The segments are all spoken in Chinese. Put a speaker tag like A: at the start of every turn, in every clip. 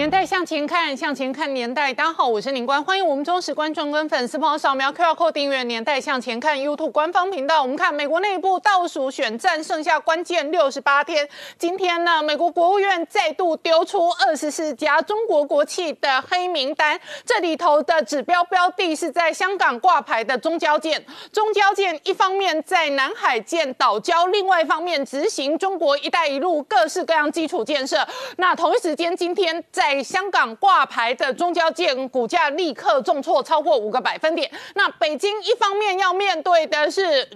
A: 年代向前看，向前看年代。大家好，我是林官，欢迎我们忠实观众跟粉丝朋友扫描 QR Code 订阅《年代向前看》YouTube 官方频道。我们看美国内部倒数选战剩下关键六十八天，今天呢，美国国务院再度丢出二十四家中国国企的黑名单，这里头的指标标的是在香港挂牌的中交建。中交建一方面在南海建岛礁，另外一方面执行中国“一带一路”各式各样基础建设。那同一时间，今天在在香港挂牌的中交建股价立刻重挫超过五个百分点。那北京一方面要面对的是。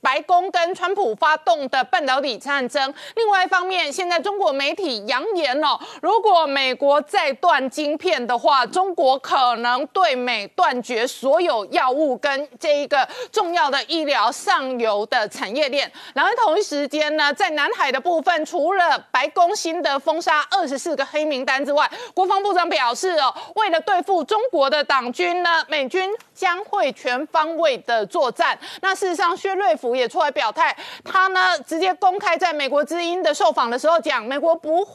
A: 白宫跟川普发动的半导体战争，另外一方面，现在中国媒体扬言哦，如果美国再断晶片的话，中国可能对美断绝所有药物跟这一个重要的医疗上游的产业链。然后同一时间呢，在南海的部分，除了白宫新的封杀二十四个黑名单之外，国防部长表示哦，为了对付中国的党军呢，美军将会全方位的作战。那事实上，薛瑞福。也出来表态，他呢直接公开在美国之音的受访的时候讲，美国不会，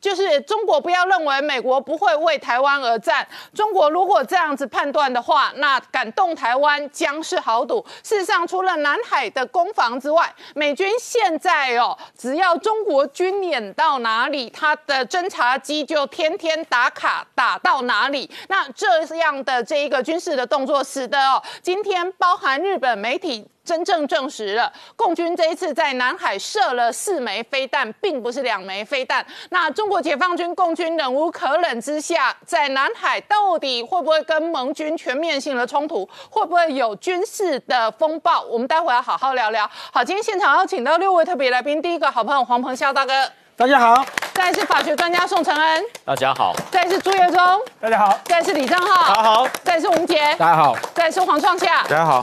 A: 就是中国不要认为美国不会为台湾而战。中国如果这样子判断的话，那敢动台湾将是豪赌。事实上，除了南海的攻防之外，美军现在哦，只要中国军演到哪里，他的侦察机就天天打卡打到哪里。那这样的这一个军事的动作，使得哦，今天包含日本媒体。真正证实了，共军这一次在南海射了四枚飞弹，并不是两枚飞弹。那中国解放军共军忍无可忍之下，在南海到底会不会跟盟军全面性的冲突，会不会有军事的风暴？我们待会要好好聊聊。好，今天现场要请到六位特别来宾，第一个好朋友黄鹏霄大哥，
B: 大家好；
A: 再是法学专家宋承恩，
C: 大家好；
A: 再是朱月忠，
B: 大家好；
A: 再是李正浩，
B: 大家好；
A: 再是吴杰，
B: 大家好；
A: 再是黄创夏，
B: 大家好。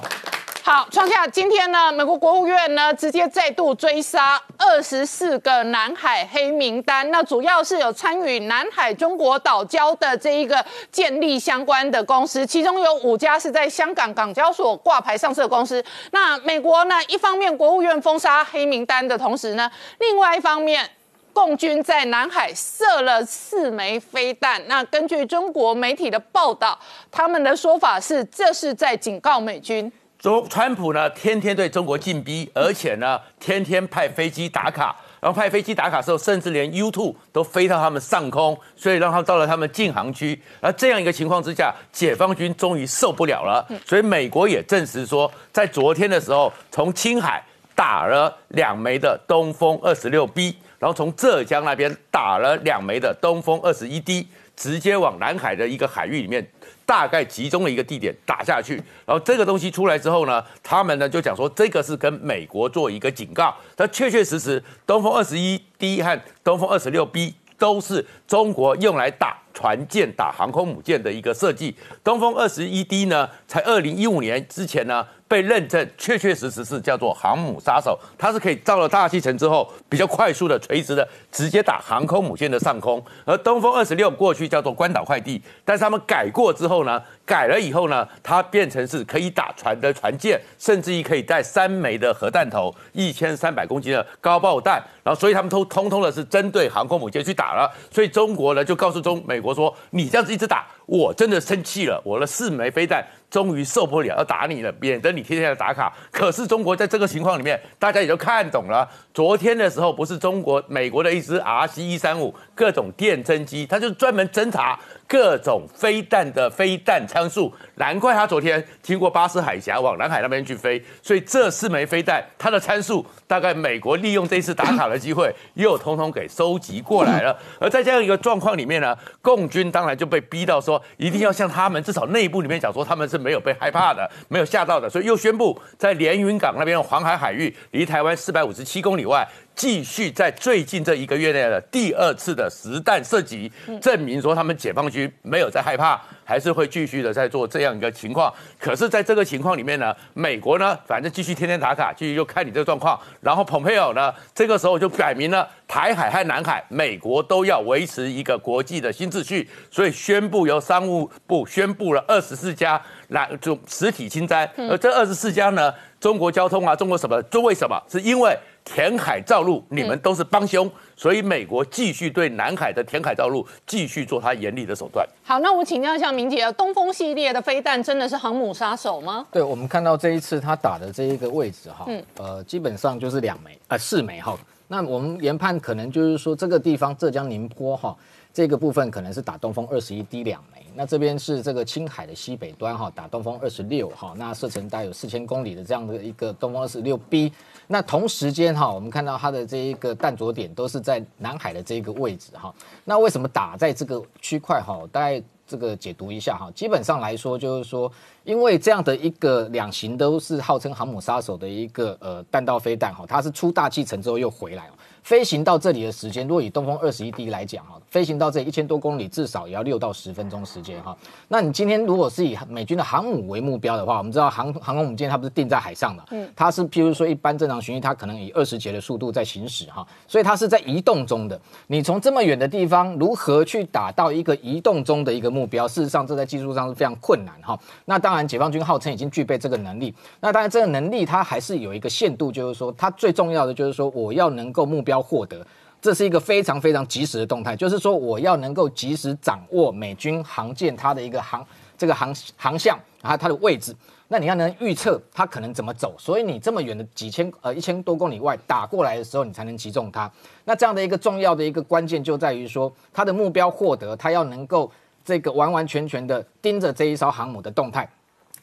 A: 好，创下今天呢，美国国务院呢直接再度追杀二十四个南海黑名单，那主要是有参与南海中国岛礁的这一个建立相关的公司，其中有五家是在香港港交所挂牌上市公司。那美国呢，一方面国务院封杀黑名单的同时呢，另外一方面，共军在南海射了四枚飞弹。那根据中国媒体的报道，他们的说法是，这是在警告美军。
C: 中川普呢，天天对中国进逼，而且呢，天天派飞机打卡，然后派飞机打卡的时候，甚至连 U2 都飞到他们上空，所以让他到了他们禁航区。而这样一个情况之下，解放军终于受不了了，所以美国也证实说，在昨天的时候，从青海打了两枚的东风二十六 B，然后从浙江那边打了两枚的东风二十一 D，直接往南海的一个海域里面。大概集中的一个地点打下去，然后这个东西出来之后呢，他们呢就讲说这个是跟美国做一个警告。它确确实实，东风二十一 D 和东风二十六 B 都是中国用来打船舰、打航空母舰的一个设计。东风二十一 D 呢，才二零一五年之前呢。被认证确确实实是叫做航母杀手，它是可以到了大气层之后比较快速的垂直的直接打航空母舰的上空。而东风二十六过去叫做关岛快递，但是他们改过之后呢，改了以后呢，它变成是可以打船的船舰，甚至于可以带三枚的核弹头，一千三百公斤的高爆弹。然后所以他们都通通的是针对航空母舰去打了。所以中国呢就告诉中美国说，你这样子一直打，我真的生气了，我的四枚飞弹。终于受不了，要打你了，免得你天天来打卡。可是中国在这个情况里面，大家也都看懂了。昨天的时候，不是中国、美国的一支 RC 一三五各种电侦机，它就专门侦查各种飞弹的飞弹参数。难怪他昨天经过巴士海峡往南海那边去飞。所以这四枚飞弹，它的参数大概美国利用这次打卡的机会，又通通给收集过来了。而在这样一个状况里面呢，共军当然就被逼到说，一定要向他们至少内部里面讲说，他们是。没有被害怕的，没有吓到的，所以又宣布在连云港那边黄海海域，离台湾四百五十七公里外。继续在最近这一个月内的第二次的实弹射击，证明说他们解放军没有在害怕，还是会继续的在做这样一个情况。可是，在这个情况里面呢，美国呢，反正继续天天打卡，继续就看你这个状况。然后，蓬佩奥呢，这个时候就摆明了台海和南海，美国都要维持一个国际的新秩序，所以宣布由商务部宣布了二十四家来就实体清单。而这二十四家呢，中国交通啊，中国什么？这为什么？是因为。填海造陆，你们都是帮凶，所以美国继续对南海的填海造陆继续做它严厉的手段。
A: 好，那我请教一下明姐，东风系列的飞弹真的是航母杀手吗？
B: 对，我们看到这一次他打的这一个位置哈，嗯呃，基本上就是两枚呃四枚哈。那我们研判可能就是说这个地方浙江宁波哈这个部分可能是打东风二十一 D 两枚，那这边是这个青海的西北端哈打东风二十六哈，那射程大概有四千公里的这样的一个东风二十六 B。那同时间哈，我们看到它的这一个弹着点都是在南海的这个位置哈。那为什么打在这个区块哈？大概这个解读一下哈。基本上来说，就是说，因为这样的一个两型都是号称航母杀手的一个呃弹道飞弹哈，它是出大气层之后又回来了。飞行到这里的时间，如果以东风二十一 D 来讲哈，飞行到这一千多公里，至少也要六到十分钟时间哈。那你今天如果是以美军的航母为目标的话，我们知道航航空母舰它不是定在海上的，嗯，它是譬如说一般正常巡弋，它可能以二十节的速度在行驶哈，所以它是在移动中的。你从这么远的地方如何去打到一个移动中的一个目标？事实上这在技术上是非常困难哈。那当然解放军号称已经具备这个能力，那当然这个能力它还是有一个限度，就是说它最重要的就是说我要能够目标。要获得，这是一个非常非常及时的动态，就是说我要能够及时掌握美军航舰它的一个航这个航航向，然后它的位置，那你要能预测它可能怎么走，所以你这么远的几千呃一千多公里外打过来的时候，你才能击中它。那这样的一个重要的一个关键就在于说，它的目标获得，它要能够这个完完全全的盯着这一艘航母的动态。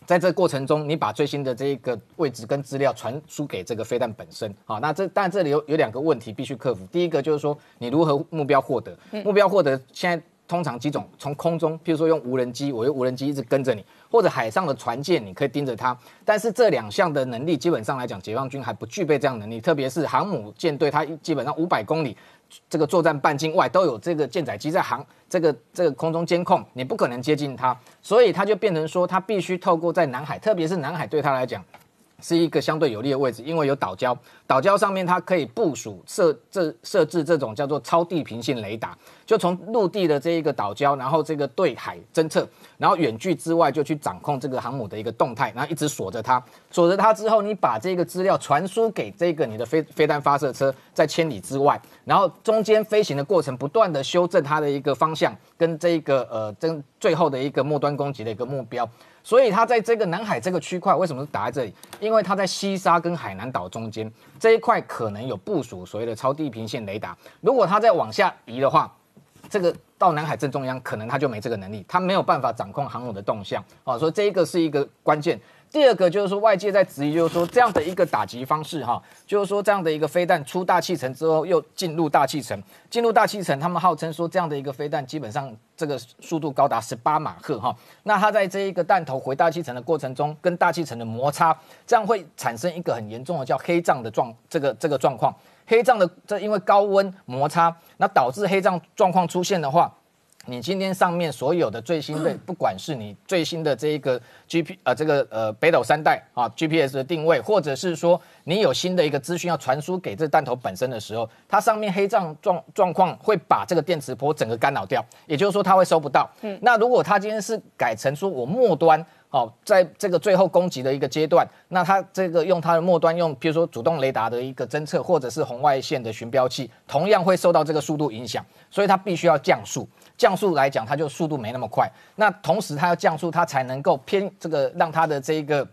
B: 在这过程中，你把最新的这个位置跟资料传输给这个飞弹本身，好，那这但这里有有两个问题必须克服。第一个就是说，你如何目标获得？目标获得现在通常几种，从空中，譬如说用无人机，我用无人机一直跟着你，或者海上的船舰，你可以盯着它。但是这两项的能力，基本上来讲，解放军还不具备这样能力，特别是航母舰队，它基本上五百公里。这个作战半径外都有这个舰载机在航，这个这个空中监控，你不可能接近它，所以它就变成说，它必须透过在南海，特别是南海对它来讲。是一个相对有利的位置，因为有岛礁，岛礁上面它可以部署设这设置这种叫做超地平线雷达，就从陆地的这一个岛礁，然后这个对海侦测，然后远距之外就去掌控这个航母的一个动态，然后一直锁着它，锁着它之后，你把这个资料传输给这个你的飞飞弹发射车，在千里之外，然后中间飞行的过程不断的修正它的一个方向，跟这个呃真最后的一个末端攻击的一个目标。所以它在这个南海这个区块，为什么是打在这里？因为它在西沙跟海南岛中间这一块，可能有部署所谓的超地平线雷达。如果它再往下移的话，这个到南海正中央，可能它就没这个能力，它没有办法掌控航母的动向啊。所以这一个是一个关键。第二个就是说，外界在质疑，就是说这样的一个打击方式，哈，就是说这样的一个飞弹出大气层之后又进入大气层，进入大气层，他们号称说这样的一个飞弹基本上这个速度高达十八马赫，哈，那它在这一个弹头回大气层的过程中，跟大气层的摩擦，这样会产生一个很严重的叫黑障的状，这个这个状况，黑障的这因为高温摩擦，那导致黑障状况出现的话。你今天上面所有的最新的，不管是你最新的这一个 G P 呃这个呃北斗三代啊 G P S 的定位，或者是说你有新的一个资讯要传输给这弹头本身的时候，它上面黑障状状况会把这个电磁波整个干扰掉，也就是说它会收不到。嗯，那如果它今天是改成说我末端。好，在这个最后攻击的一个阶段，那它这个用它的末端用，比如说主动雷达的一个侦测，或者是红外线的巡标器，同样会受到这个速度影响，所以它必须要降速。降速来讲，它就速度没那么快。那同时它要降速，它才能够偏这个让它的这一个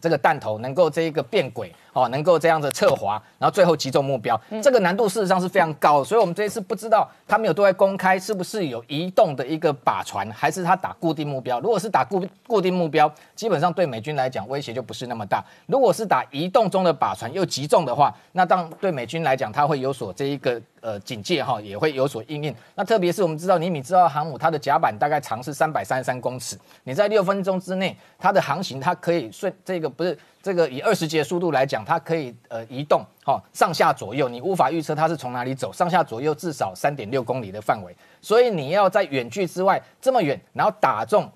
B: 这个弹头能够这一个变轨。哦，能够这样子侧滑，然后最后击中目标，这个难度事实上是非常高，所以我们这一次不知道他们有对外公开是不是有移动的一个靶船，还是他打固定目标。如果是打固固定目标，基本上对美军来讲威胁就不是那么大。如果是打移动中的靶船又击中的话，那当对美军来讲，它会有所这一个呃警戒哈，也会有所应应。那特别是我们知道，尼米兹号航母它的甲板大概长是三百三十三公尺，你在六分钟之内，它的航行它可以顺这个不是。这个以二十节速度来讲，它可以呃移动，哈，上下左右，你无法预测它是从哪里走，上下左右至少三点六公里的范围，所以你要在远距之外这么远，然后打中。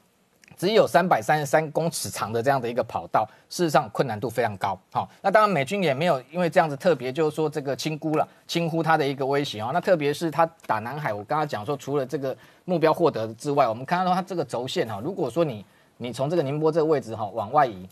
B: 只有三百三十三公尺长的这样的一个跑道，事实上困难度非常高。好，那当然美军也没有因为这样子特别就是说这个轻估了，轻忽它的一个威胁啊。那特别是他打南海，我刚刚讲说除了这个目标获得之外，我们看到它这个轴线哈，如果说你你从这个宁波这个位置哈往外移。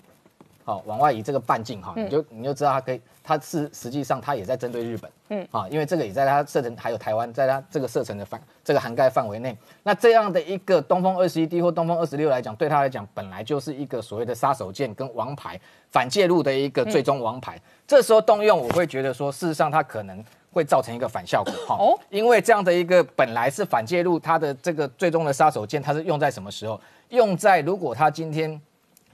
B: 好，往外移这个半径哈，你就你就知道它可以，它是实际上它也在针对日本，嗯，啊，因为这个也在它射程，还有台湾，在它这个射程的范这个涵盖范围内。那这样的一个东风二十一 D 或东风二十六来讲，对它来讲本来就是一个所谓的杀手锏跟王牌反介入的一个最终王牌。这时候动用，我会觉得说，事实上它可能会造成一个反效果哈，哦，因为这样的一个本来是反介入它的这个最终的杀手锏，它是用在什么时候？用在如果它今天。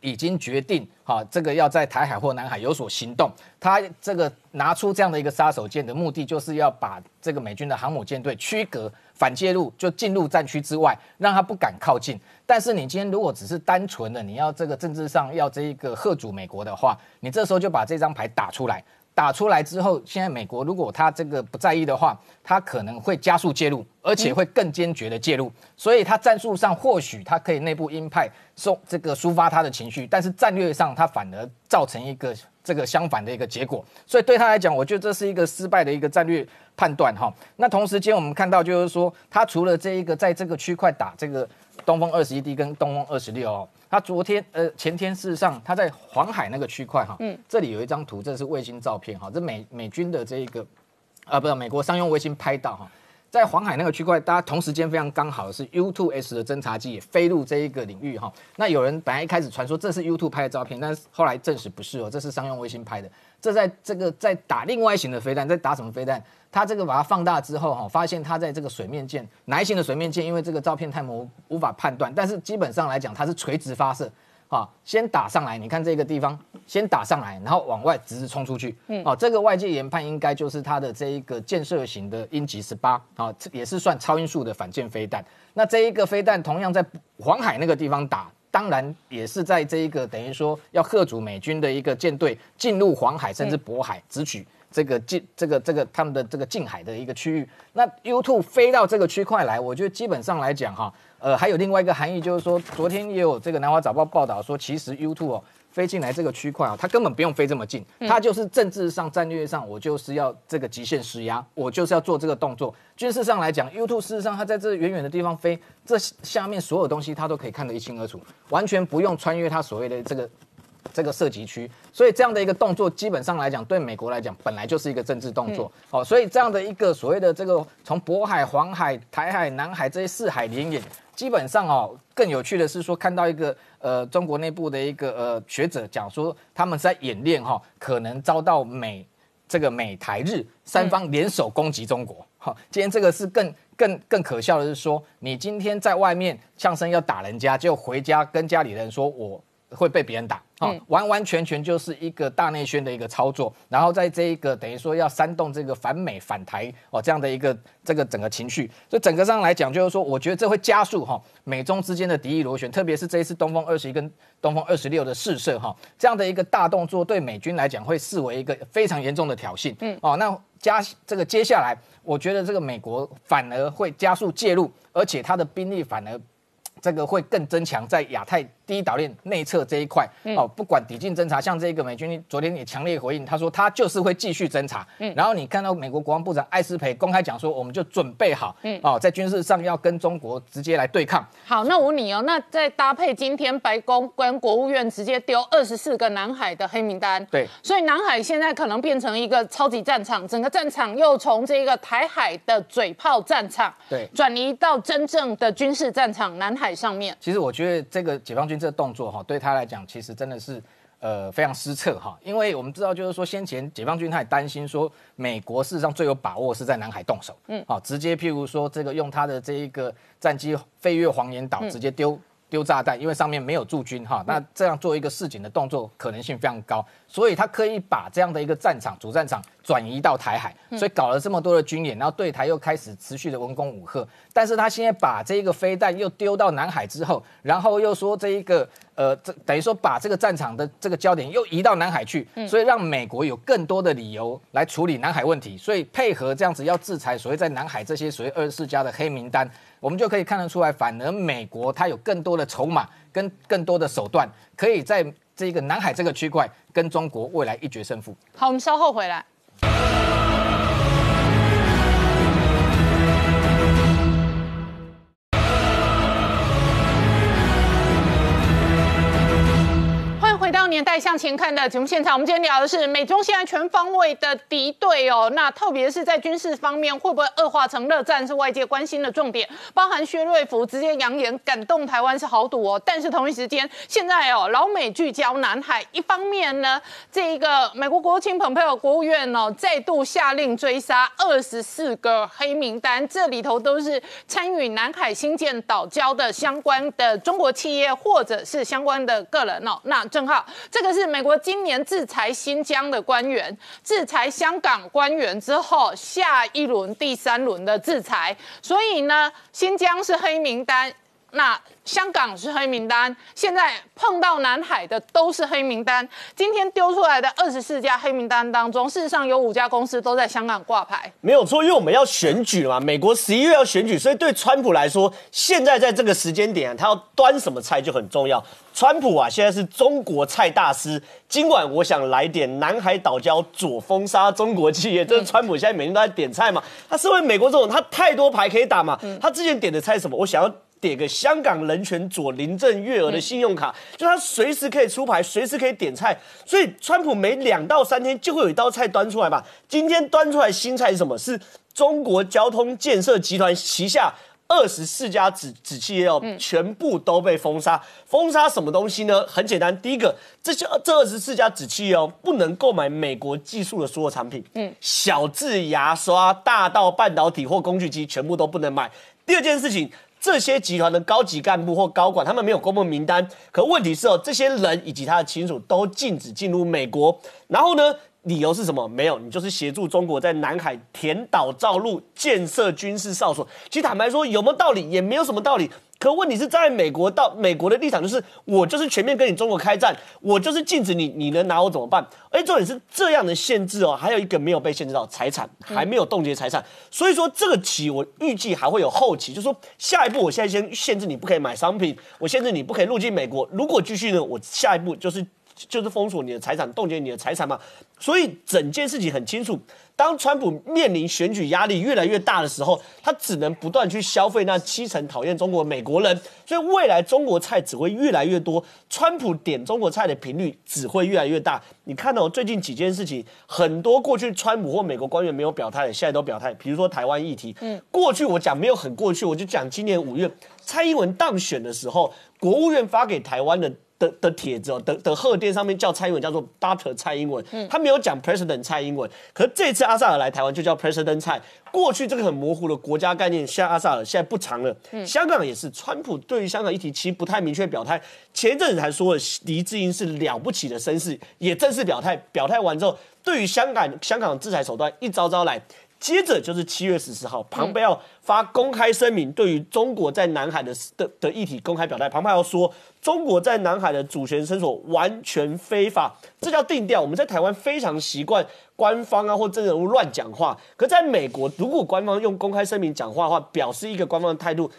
B: 已经决定，哈，这个要在台海或南海有所行动。他这个拿出这样的一个杀手锏的目的，就是要把这个美军的航母舰队区隔反介入，就进入战区之外，让他不敢靠近。但是你今天如果只是单纯的你要这个政治上要这一个贺主美国的话，你这时候就把这张牌打出来。打出来之后，现在美国如果他这个不在意的话，他可能会加速介入，而且会更坚决的介入。所以他战术上或许他可以内部鹰派送这个抒发他的情绪，但是战略上他反而造成一个这个相反的一个结果。所以对他来讲，我觉得这是一个失败的一个战略判断哈。那同时间我们看到就是说，他除了这一个在这个区块打这个东风二十一 D 跟东风二十六哦。他昨天呃前天事实上他在黄海那个区块哈，嗯，这里有一张图，这是卫星照片哈，这美美军的这一个啊不是美国商用卫星拍到哈，在黄海那个区块，大家同时间非常刚好是 U2S 的侦察机也飞入这一个领域哈。那有人本来一开始传说这是 U2 拍的照片，但是后来证实不是哦，这是商用卫星拍的。这在这个在打另外一型的飞弹，在打什么飞弹？它这个把它放大之后，哈，发现它在这个水面舰，哪一型的水面舰？因为这个照片太模无法判断。但是基本上来讲，它是垂直发射，啊，先打上来，你看这个地方，先打上来，然后往外直直冲出去，嗯，哦，这个外界研判应该就是它的这一个建设型的鹰击十八，啊，也是算超音速的反舰飞弹。那这一个飞弹同样在黄海那个地方打，当然也是在这一个等于说要贺阻美军的一个舰队进入黄海甚至渤海直取。这个近这个这个他们的这个近海的一个区域，那 U two 飞到这个区块来，我觉得基本上来讲哈，呃，还有另外一个含义就是说，昨天也有这个南华早报报道说，其实 U two 哦飞进来这个区块啊，它根本不用飞这么近，它就是政治上战略上，我就是要这个极限施压，我就是要做这个动作。军事上来讲 two 事实上它在这远远的地方飞，这下面所有东西它都可以看得一清二楚，完全不用穿越它所谓的这个。这个涉及区，所以这样的一个动作，基本上来讲，对美国来讲，本来就是一个政治动作。好，所以这样的一个所谓的这个从渤海、黄海、台海、南海这些四海连演，基本上哦，更有趣的是说，看到一个呃中国内部的一个呃学者讲说，他们在演练哈，可能遭到美这个美台日三方联手攻击中国。哦，今天这个是更更更可笑的是说，你今天在外面呛声要打人家，就回家跟家里人说我。会被别人打，好，完完全全就是一个大内宣的一个操作，然后在这一个等于说要煽动这个反美反台哦这样的一个这个整个情绪，所以整个上来讲就是说，我觉得这会加速哈美中之间的敌意螺旋，特别是这一次东风二十一跟东风二十六的试射哈这样的一个大动作，对美军来讲会视为一个非常严重的挑衅，嗯，哦，那加这个接下来，我觉得这个美国反而会加速介入，而且它的兵力反而。这个会更增强在亚太第一岛链内侧这一块哦，不管抵近侦察，像这个美军昨天也强烈回应，他说他就是会继续侦察。嗯，然后你看到美国国防部长艾斯培公开讲说，我们就准备好，嗯，哦，在军事上要跟中国直接来对抗。
A: 好，那我问你哦，那再搭配今天白宫跟国务院直接丢二十四个南海的黑名单，
B: 对，
A: 所以南海现在可能变成一个超级战场，整个战场又从这个台海的嘴炮战场，
B: 对，
A: 转移到真正的军事战场南海。上面，
B: 其实我觉得这个解放军这动作哈，对他来讲，其实真的是呃非常失策哈，因为我们知道就是说，先前解放军他也担心说，美国事实上最有把握是在南海动手，嗯，好，直接譬如说这个用他的这一个战机飞越黄岩岛，直接丢。丢炸弹，因为上面没有驻军哈，那这样做一个示警的动作可能性非常高，所以他可以把这样的一个战场主战场转移到台海，所以搞了这么多的军演，然后对台又开始持续的文攻武赫。但是他现在把这一个飞弹又丢到南海之后，然后又说这一个呃，这等于说把这个战场的这个焦点又移到南海去，所以让美国有更多的理由来处理南海问题，所以配合这样子要制裁所谓在南海这些所谓二十四家的黑名单，我们就可以看得出来，反而美国它有更多的筹码跟更多的手段，可以在这个南海这个区块跟中国未来一决胜负。
A: 好，我们稍后回来。年代向前看的节目现场，我们今天聊的是美中现在全方位的敌对哦。那特别是在军事方面，会不会恶化成热战，是外界关心的重点。包含薛瑞福直接扬言感动台湾是豪赌哦。但是同一时间，现在哦，老美聚焦南海，一方面呢，这一个美国国务卿蓬佩奥国务院哦，再度下令追杀二十四个黑名单，这里头都是参与南海新建岛礁的相关的中国企业或者是相关的个人哦。那正好。这个是美国今年制裁新疆的官员，制裁香港官员之后，下一轮第三轮的制裁，所以呢，新疆是黑名单。那香港是黑名单，现在碰到南海的都是黑名单。今天丢出来的二十四家黑名单当中，事实上有五家公司都在香港挂牌，
D: 没有错。因为我们要选举了嘛，美国十一月要选举，所以对川普来说，现在在这个时间点，他要端什么菜就很重要。川普啊，现在是中国菜大师，今晚我想来点南海岛礁左封杀中国企业。这是川普现在每天都在点菜嘛？他身为美国总统，他太多牌可以打嘛。他之前点的菜什么？我想要。点个香港人权左林郑月娥的信用卡，就他随时可以出牌，随时可以点菜，所以川普每两到三天就会有一道菜端出来吧。今天端出来新菜是什么？是中国交通建设集团旗下二十四家子子企业哦，全部都被封杀。封杀什么东西呢？很简单，第一个，这些这二十四家子企业哦，不能购买美国技术的所有产品，嗯，小至牙刷，大到半导体或工具机，全部都不能买。第二件事情。这些集团的高级干部或高管，他们没有公布名单。可问题是哦，这些人以及他的亲属都禁止进入美国。然后呢，理由是什么？没有，你就是协助中国在南海填岛造陆、建设军事哨所。其实坦白说，有没有道理？也没有什么道理。可问题是在美国到美国的立场就是，我就是全面跟你中国开战，我就是禁止你，你能拿我怎么办？而重点是这样的限制哦，还有一个没有被限制到财产，还没有冻结财产，所以说这个棋我预计还会有后期，就说下一步我现在先限制你不可以买商品，我限制你不可以入境美国，如果继续呢，我下一步就是就是封锁你的财产，冻结你的财产嘛。所以整件事情很清楚。当川普面临选举压力越来越大的时候，他只能不断去消费那七成讨厌中国的美国人，所以未来中国菜只会越来越多，川普点中国菜的频率只会越来越大。你看到最近几件事情，很多过去川普或美国官员没有表态的，现在都表态。比如说台湾议题，嗯，过去我讲没有很过去，我就讲今年五月蔡英文当选的时候，国务院发给台湾的。的的帖子哦，的的贺电上面叫蔡英文叫做 Doctor 蔡英文，嗯他没有讲 President 蔡英文，可是这次阿萨尔来台湾就叫 President 蔡。过去这个很模糊的国家概念，现在阿萨尔现在不长了。香港也是，川普对于香港议题其实不太明确表态。前一阵子还说了黎智英是了不起的绅士，也正式表态。表态完之后，对于香港香港制裁手段一招招来。接着就是七月十四号，庞贝奥发公开声明，对于中国在南海的的的议题公开表态。庞贝奥说，中国在南海的主权伸索完全非法，这叫定调。我们在台湾非常习惯官方啊或真人物乱讲话，可在美国，如果官方用公开声明讲话的话，表示一个官方的态度。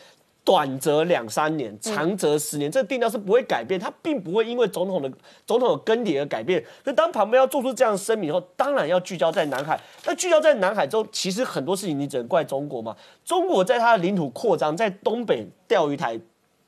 D: 短则两三年，长则十年，这个定调是不会改变，它并不会因为总统的总统的更迭而改变。所以当旁边要做出这样声明后，当然要聚焦在南海。那聚焦在南海之后，其实很多事情你只能怪中国嘛。中国在它的领土扩张，在东北钓鱼台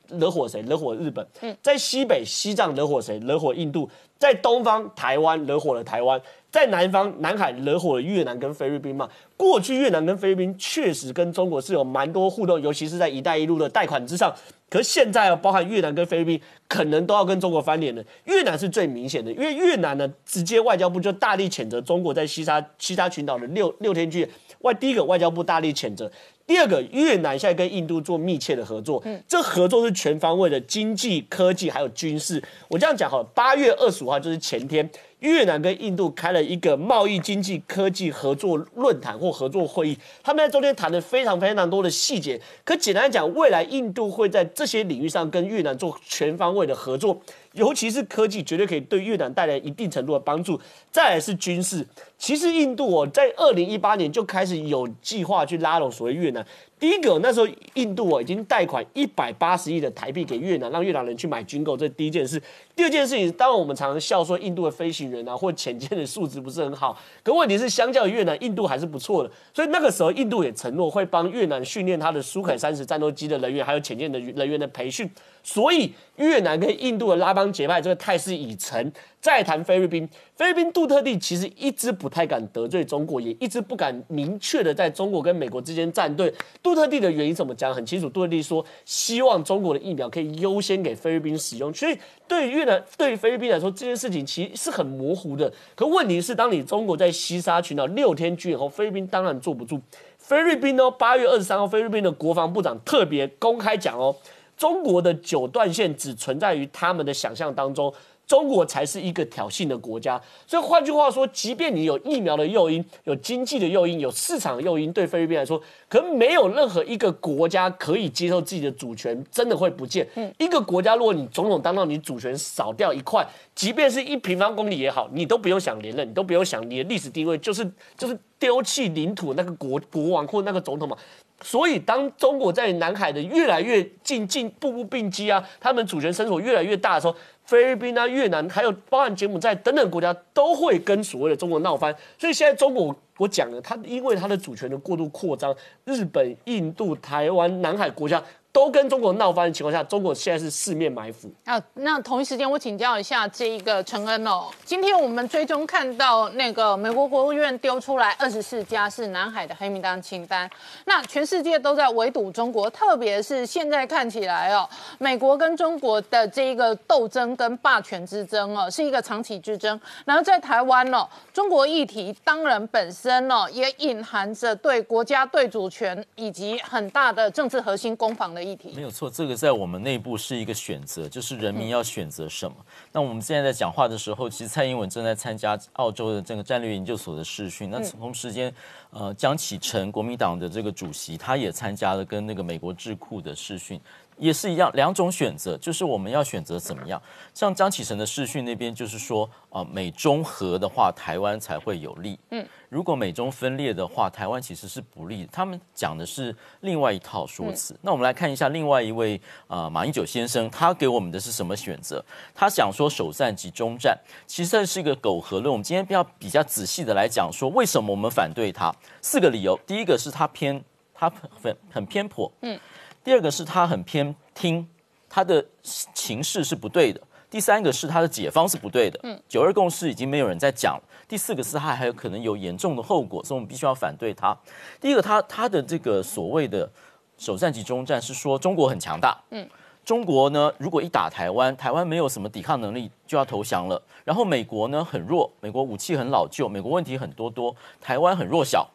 D: 惹火谁？惹火日本。在西北西藏惹火谁？惹火印度。在东方台湾惹火了台湾。在南方南海惹火了越南跟菲律宾嘛？过去越南跟菲律宾确实跟中国是有蛮多互动，尤其是在“一带一路”的贷款之上。可是现在啊，包含越南跟菲律宾，可能都要跟中国翻脸了。越南是最明显的，因为越南呢，直接外交部就大力谴责中国在西沙西沙群岛的六六天剧外。第一个外交部大力谴责，第二个越南现在跟印度做密切的合作，嗯，这合作是全方位的经济、科技还有军事。我这样讲哈，八月二十五号就是前天。越南跟印度开了一个贸易、经济、科技合作论坛或合作会议，他们在中间谈了非常非常多的细节。可简单讲，未来印度会在这些领域上跟越南做全方位的合作。尤其是科技，绝对可以对越南带来一定程度的帮助。再来是军事，其实印度哦，在二零一八年就开始有计划去拉拢所谓越南。第一个，那时候印度哦已经贷款一百八十亿的台币给越南，让越南人去买军购，这是第一件事。第二件事情，当然我们常常笑说印度的飞行员啊或潜舰的素质不是很好，可问题是相较于越南，印度还是不错的。所以那个时候，印度也承诺会帮越南训练他的苏凯三十战斗机的人员，还有潜舰的人员的培训。所以越南跟印度的拉帮结派这个态势已成。再谈菲律宾，菲律宾杜特地其实一直不太敢得罪中国，也一直不敢明确的在中国跟美国之间站队。杜特地的原因怎么讲很清楚，杜特地说希望中国的疫苗可以优先给菲律宾使用。所以对于越南，对于菲律宾来说，这件事情其实是很模糊的。可问题是，当你中国在西沙群岛六天军演后，菲律宾当然坐不住。菲律宾哦，八月二十三号，菲律宾的国防部长特别公开讲哦，中国的九段线只存在于他们的想象当中。中国才是一个挑衅的国家，所以换句话说，即便你有疫苗的诱因、有经济的诱因、有市场的诱因，对菲律宾来说，可能没有任何一个国家可以接受自己的主权真的会不见。一个国家，如果你总统当到你主权少掉一块，即便是一平方公里也好，你都不用想连任，你都不用想你的历史地位，就是就是丢弃领土那个国国王或那个总统嘛。所以，当中国在南海的越来越近近步步并击啊，他们主权伸索越来越大的时候。菲律宾啊、越南，还有包含柬埔寨等等国家，都会跟所谓的中国闹翻。所以现在中国，我讲了，它因为它的主权的过度扩张，日本、印度、台湾、南海国家。都跟中国闹翻的情况下，中国现在是四面埋伏
A: 啊。那同一时间，我请教一下这一个陈恩哦。今天我们追踪看到那个美国国务院丢出来二十四家是南海的黑名单清单，那全世界都在围堵中国，特别是现在看起来哦，美国跟中国的这一个斗争跟霸权之争哦，是一个长期之争。然后在台湾哦，中国议题当然本身哦，也隐含着对国家对主权以及很大的政治核心攻防的。议题
E: 没有错，这个在我们内部是一个选择，就是人民要选择什么。那我们现在在讲话的时候，其实蔡英文正在参加澳洲的这个战略研究所的试训。那同时间，呃，江启臣国民党的这个主席，他也参加了跟那个美国智库的试训。也是一样，两种选择，就是我们要选择怎么样。像张启成的视讯那边，就是说，啊，美中和的话，台湾才会有利。嗯，如果美中分裂的话，台湾其实是不利。他们讲的是另外一套说辞。那我们来看一下另外一位，啊，马英九先生，他给我们的是什么选择？他想说首战及中战，其实这是一个苟合论。我们今天要比较仔细的来讲，说为什么我们反对他？四个理由。第一个是他偏，他很很偏颇。嗯。第二个是他很偏听，他的情势是不对的。第三个是他的解方是不对的。嗯，九二共识已经没有人在讲了。第四个是他还有可能有严重的后果，所以我们必须要反对他。第一个，他他的这个所谓的首战及中战是说中国很强大。嗯，中国呢，如果一打台湾，台湾没有什么抵抗能力就要投降了。然后美国呢很弱，美国武器很老旧，美国问题很多多，台湾很弱小。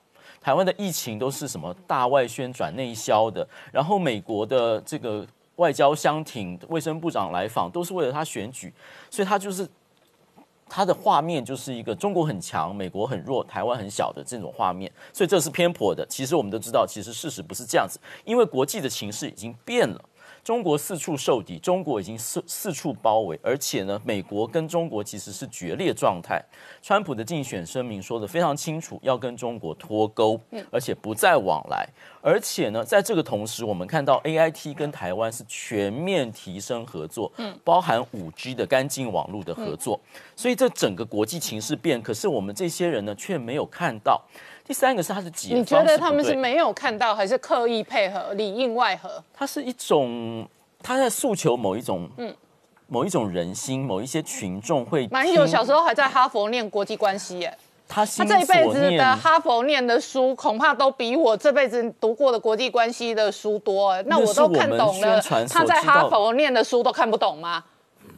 E: 台湾的疫情都是什么大外宣转内销的，然后美国的这个外交相挺，卫生部长来访都是为了他选举，所以他就是他的画面就是一个中国很强，美国很弱，台湾很小的这种画面，所以这是偏颇的。其实我们都知道，其实事实不是这样子，因为国际的情势已经变了。中国四处受敌，中国已经四四处包围，而且呢，美国跟中国其实是决裂状态。川普的竞选声明说的非常清楚，要跟中国脱钩，而且不再往来。而且呢，在这个同时，我们看到 A I T 跟台湾是全面提升合作，嗯，包含五 G 的干净网络的合作。所以这整个国际情势变，可是我们这些人呢，却没有看到。第三个是他的解，
A: 你觉得他们是没有看到，还是刻意配合，里应外合？
E: 他是一种他在诉求某一种，嗯，某一种人心，某一些群众会。
A: 马英九小时候还在哈佛念国际关系，耶，
E: 他
A: 他这一辈子的哈佛念的书，恐怕都比我这辈子读过的国际关系的书多。那我都看懂了，他在哈佛念的书都看不懂吗？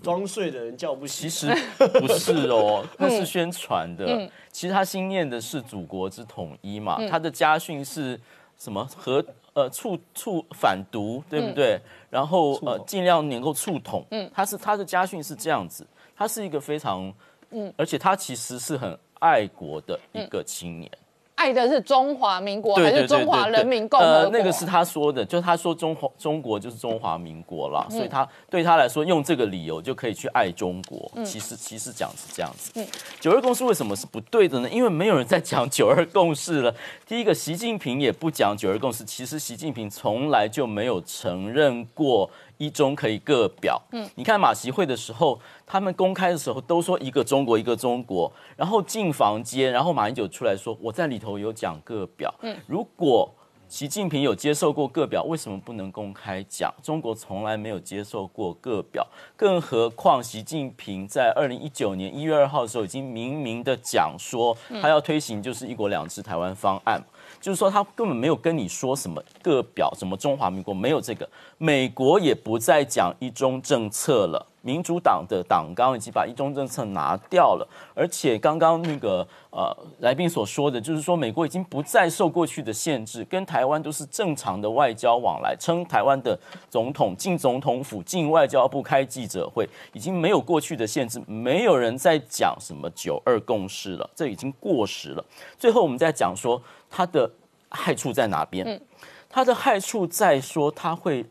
D: 装睡的人叫不
E: 醒。其实不是哦，那是宣传的。其实他心念的是祖国之统一嘛。他的家训是什么？和呃促促反独，对不对？然后呃尽量能够促统。嗯，他是他的家训是这样子。他是一个非常嗯，而且他其实是很爱国的一个青年。
A: 爱的是中华民国还是中华人民共和国？
E: 呃，那个是他说的，就他说中华中国就是中华民国了，所以他对他来说用这个理由就可以去爱中国。其实其实讲是这样子。九二共识为什么是不对的呢？因为没有人在讲九二共识了。第一个，习近平也不讲九二共识。其实习近平从来就没有承认过一中可以各表。嗯，你看马习会的时候。他们公开的时候都说一个中国一个中国，然后进房间，然后马英九出来说我在里头有讲各表。嗯，如果习近平有接受过各表，为什么不能公开讲？中国从来没有接受过各表，更何况习近平在二零一九年一月二号的时候已经明明的讲说他要推行就是一国两制台湾方案。就是说，他根本没有跟你说什么个表，什么中华民国没有这个，美国也不再讲一中政策了，民主党的党纲已经把一中政策拿掉了，而且刚刚那个呃来宾所说的，就是说美国已经不再受过去的限制，跟台湾都是正常的外交往来，称台湾的总统进总统府、进外交部开记者会，已经没有过去的限制，没有人在讲什么九二共识了，这已经过时了。最后我们再讲说。它的害处在哪边？嗯，它的害处在说，它会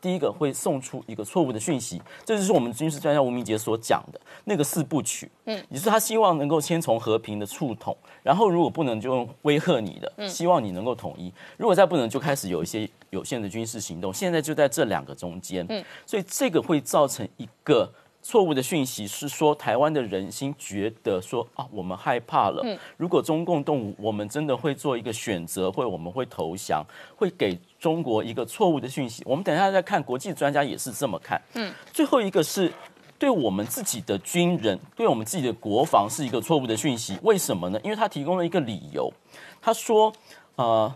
E: 第一个会送出一个错误的讯息，这就是我们军事专家吴明杰所讲的那个四部曲。嗯，也是他希望能够先从和平的触统，然后如果不能就用威吓你的，希望你能够统一；如果再不能，就开始有一些有限的军事行动。现在就在这两个中间，嗯，所以这个会造成一个。错误的讯息是说，台湾的人心觉得说啊，我们害怕了。嗯，如果中共动武，我们真的会做一个选择，或我们会投降，会给中国一个错误的讯息。我们等一下再看，国际专家也是这么看。嗯，最后一个是对我们自己的军人，对我们自己的国防是一个错误的讯息。为什么呢？因为他提供了一个理由，他说，呃，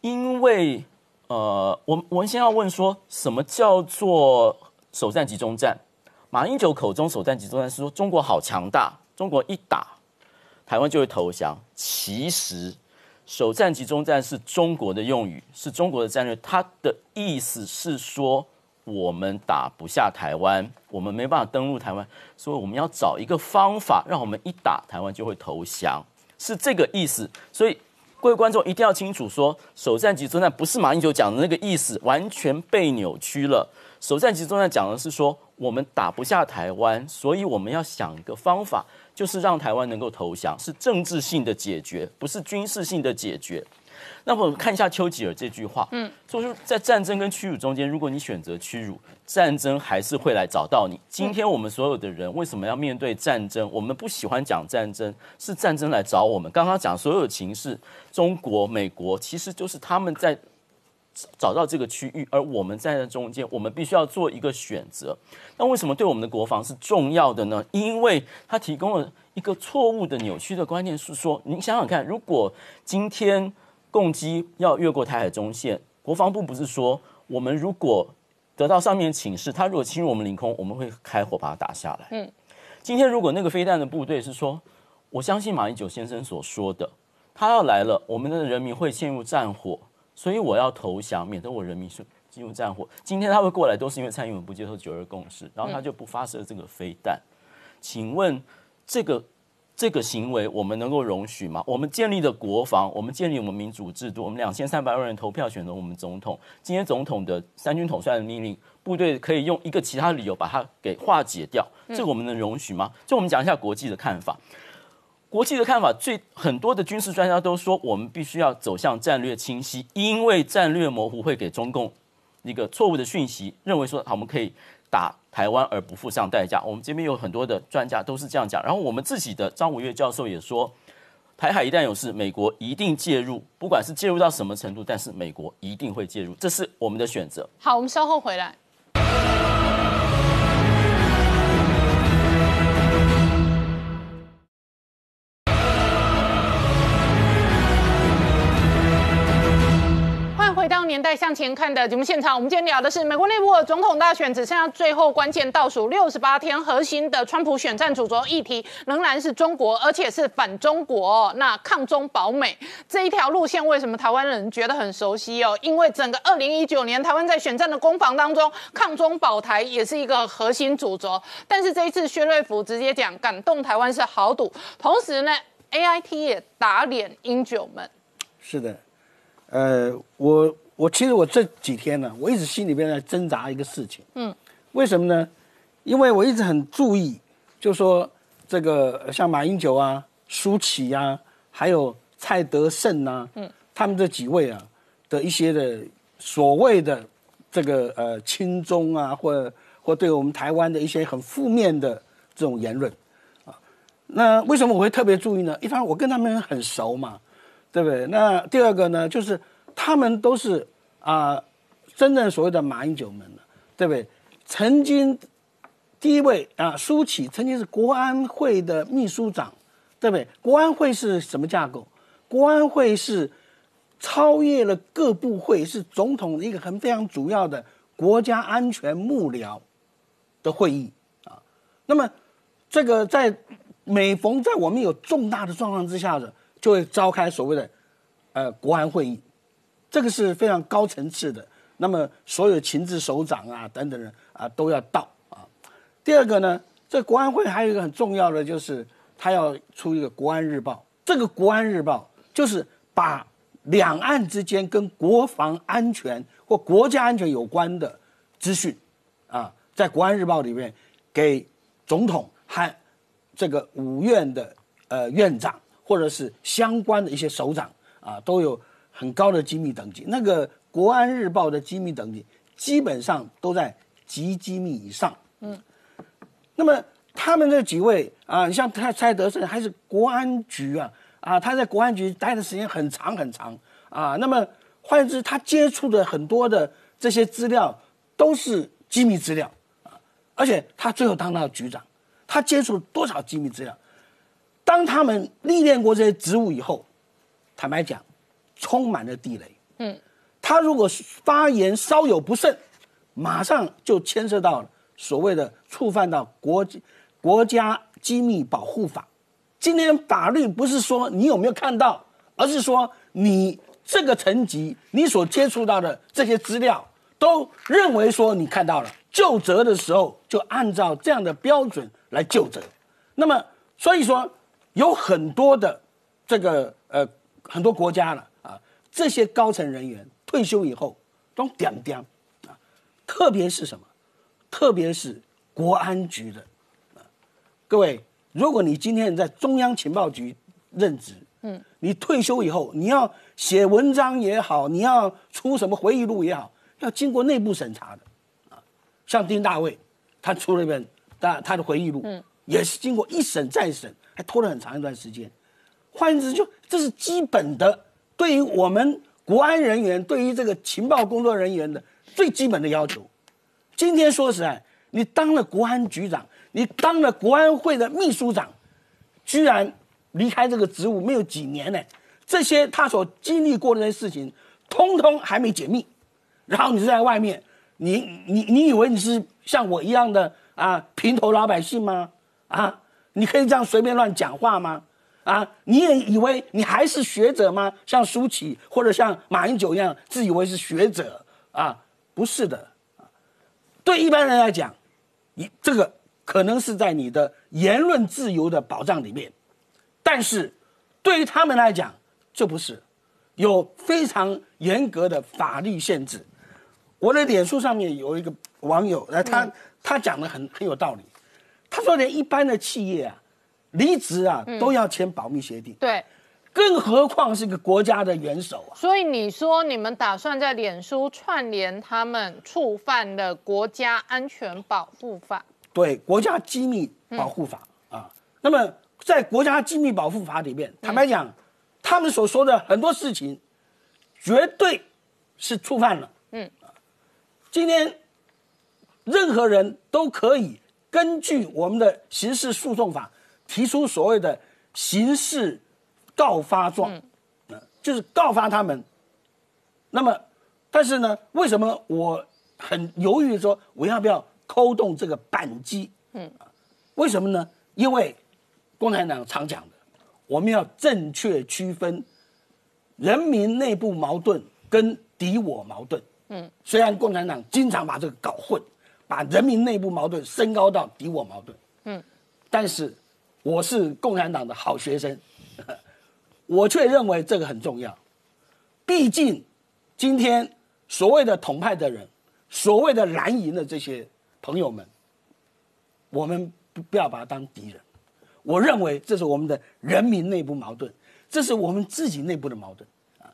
E: 因为呃，我我们先要问说什么叫做首战集中战？马英九口中首战集中战是说中国好强大，中国一打台湾就会投降。其实首战集中战是中国的用语，是中国的战略。它的意思是说我们打不下台湾，我们没办法登陆台湾，所以我们要找一个方法，让我们一打台湾就会投降，是这个意思。所以各位观众一定要清楚，说首战集中战不是马英九讲的那个意思，完全被扭曲了。首战集中战讲的是说。我们打不下台湾，所以我们要想一个方法，就是让台湾能够投降，是政治性的解决，不是军事性的解决。那我们看一下丘吉尔这句话，嗯，就是在战争跟屈辱中间，如果你选择屈辱，战争还是会来找到你。今天我们所有的人为什么要面对战争？我们不喜欢讲战争，是战争来找我们。刚刚讲所有情势，中国、美国，其实就是他们在。找到这个区域，而我们在那中间，我们必须要做一个选择。那为什么对我们的国防是重要的呢？因为它提供了一个错误的、扭曲的观念，是说，您想想看，如果今天共机要越过台海中线，国防部不是说，我们如果得到上面请示，他如果侵入我们领空，我们会开火把它打下来。嗯，今天如果那个飞弹的部队是说，我相信马英九先生所说的，他要来了，我们的人民会陷入战火。所以我要投降，免得我人民是进入战火。今天他会过来，都是因为蔡英文不接受九二共识，然后他就不发射这个飞弹。请问这个这个行为我们能够容许吗？我们建立的国防，我们建立我们民主制度，我们两千三百万人投票选择我们总统。今天总统的三军统帅的命令，部队可以用一个其他理由把它给化解掉，这个我们能容许吗？就我们讲一下国际的看法。国际的看法，最很多的军事专家都说，我们必须要走向战略清晰，因为战略模糊会给中共一个错误的讯息，认为说好我们可以打台湾而不付上代价。我们这边有很多的专家都是这样讲，然后我们自己的张五岳教授也说，台海一旦有事，美国一定介入，不管是介入到什么程度，但是美国一定会介入，这是我们的选择。
A: 好，我们稍后回来。年代向前看的节目现场，我们今天聊的是美国内部的总统大选，只剩下最后关键倒数六十八天，核心的川普选战主轴议题仍然是中国，而且是反中国。那抗中保美这一条路线，为什么台湾人觉得很熟悉哦？因为整个二零一九年台湾在选战的攻防当中，抗中保台也是一个核心主轴。但是这一次薛瑞福直接讲，感动台湾是豪赌，同时呢？A I T 也打脸英九们，
F: 是的，呃，我我其实我这几天呢，我一直心里边在挣扎一个事情，嗯，为什么呢？因为我一直很注意，就说这个像马英九啊、舒淇啊，还有蔡德胜啊，嗯，他们这几位啊的一些的所谓的这个呃亲中啊，或或对我们台湾的一些很负面的这种言论，啊，那为什么我会特别注意呢？一方面我跟他们很熟嘛。对不对？那第二个呢，就是他们都是啊，真正所谓的马英九们了，对不对？曾经第一位啊，舒淇曾经是国安会的秘书长，对不对？国安会是什么架构？国安会是超越了各部会，是总统一个很非常主要的国家安全幕僚的会议啊。那么这个在每逢在我们有重大的状况之下的。就会召开所谓的，呃，国安会议，这个是非常高层次的。那么，所有情治首长啊等等人啊都要到啊。第二个呢，这国安会还有一个很重要的，就是他要出一个国安日报。这个国安日报就是把两岸之间跟国防安全或国家安全有关的资讯，啊，在国安日报里面给总统和这个五院的呃院长。或者是相关的一些首长啊，都有很高的机密等级。那个国安日报的机密等级基本上都在极机密以上。嗯，那么他们这几位啊，你像蔡蔡德胜还是国安局啊啊，他在国安局待的时间很长很长啊。那么换言之，他接触的很多的这些资料都是机密资料啊，而且他最后当到局长，他接触多少机密资料？当他们历练过这些职务以后，坦白讲，充满了地雷。嗯，他如果发言稍有不慎，马上就牵涉到所谓的触犯到国国家机密保护法。今天法律不是说你有没有看到，而是说你这个层级你所接触到的这些资料，都认为说你看到了，就责的时候就按照这样的标准来就责。那么所以说。有很多的这个呃很多国家了啊，这些高层人员退休以后都点点啊，特别是什么？特别是国安局的啊，各位，如果你今天在中央情报局任职，嗯，你退休以后你要写文章也好，你要出什么回忆录也好，要经过内部审查的啊。像丁大卫，他出了一本他他的回忆录，嗯，也是经过一审再审。还拖了很长一段时间，换言之，就这是基本的对于我们国安人员、对于这个情报工作人员的最基本的要求。今天说实在，你当了国安局长，你当了国安会的秘书长，居然离开这个职务没有几年呢？这些他所经历过的那些事情，通通还没解密，然后你就在外面，你你你以为你是像我一样的啊平头老百姓吗？啊？你可以这样随便乱讲话吗？啊，你也以为你还是学者吗？像舒淇或者像马英九一样，自以为是学者啊？不是的，对一般人来讲，你这个可能是在你的言论自由的保障里面，但是对于他们来讲，这不是有非常严格的法律限制。我的脸书上面有一个网友，那他他讲的很很有道理。他说：“连一般的企业啊，离职啊都要签保密协定，
A: 对，
F: 更何况是个国家的元首啊。
A: 所以你说你们打算在脸书串联他们触犯了国家安全保护法？
F: 对，国家机密保护法啊。那么在国家机密保护法里面，坦白讲，他们所说的很多事情，绝对是触犯了。嗯，今天任何人都可以。”根据我们的刑事诉讼法提出所谓的刑事告发状，嗯，就是告发他们。那么，但是呢，为什么我很犹豫说我要不要扣动这个扳机？嗯，为什么呢？因为共产党常讲的，我们要正确区分人民内部矛盾跟敌我矛盾。嗯，虽然共产党经常把这个搞混。把人民内部矛盾升高到敌我矛盾，嗯，但是我是共产党的好学生，我却认为这个很重要。毕竟今天所谓的统派的人，所谓的蓝营的这些朋友们，我们不不要把他当敌人。我认为这是我们的人民内部矛盾，这是我们自己内部的矛盾。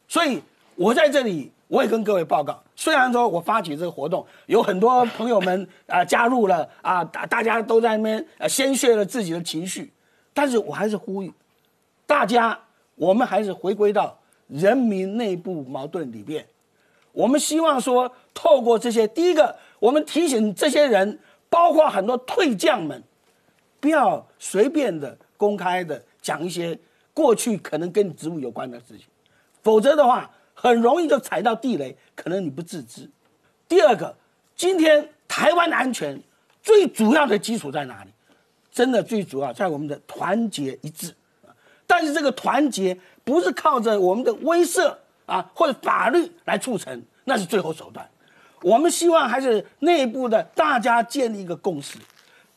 F: 所以我在这里，我也跟各位报告，虽然说我发起这个活动，有很多朋友们啊加入了啊，大大家都在那边呃宣泄了自己的情绪，但是我还是呼吁大家，我们还是回归到人民内部矛盾里面。我们希望说，透过这些，第一个，我们提醒这些人，包括很多退将们，不要随便的公开的讲一些过去可能跟你职务有关的事情，否则的话，很容易就踩到地雷，可能你不自知。第二个，今天台湾的安全最主要的基础在哪里？真的最主要在我们的团结一致。但是这个团结不是靠着我们的威慑啊或者法律来促成，那是最后手段。我们希望还是内部的大家建立一个共识，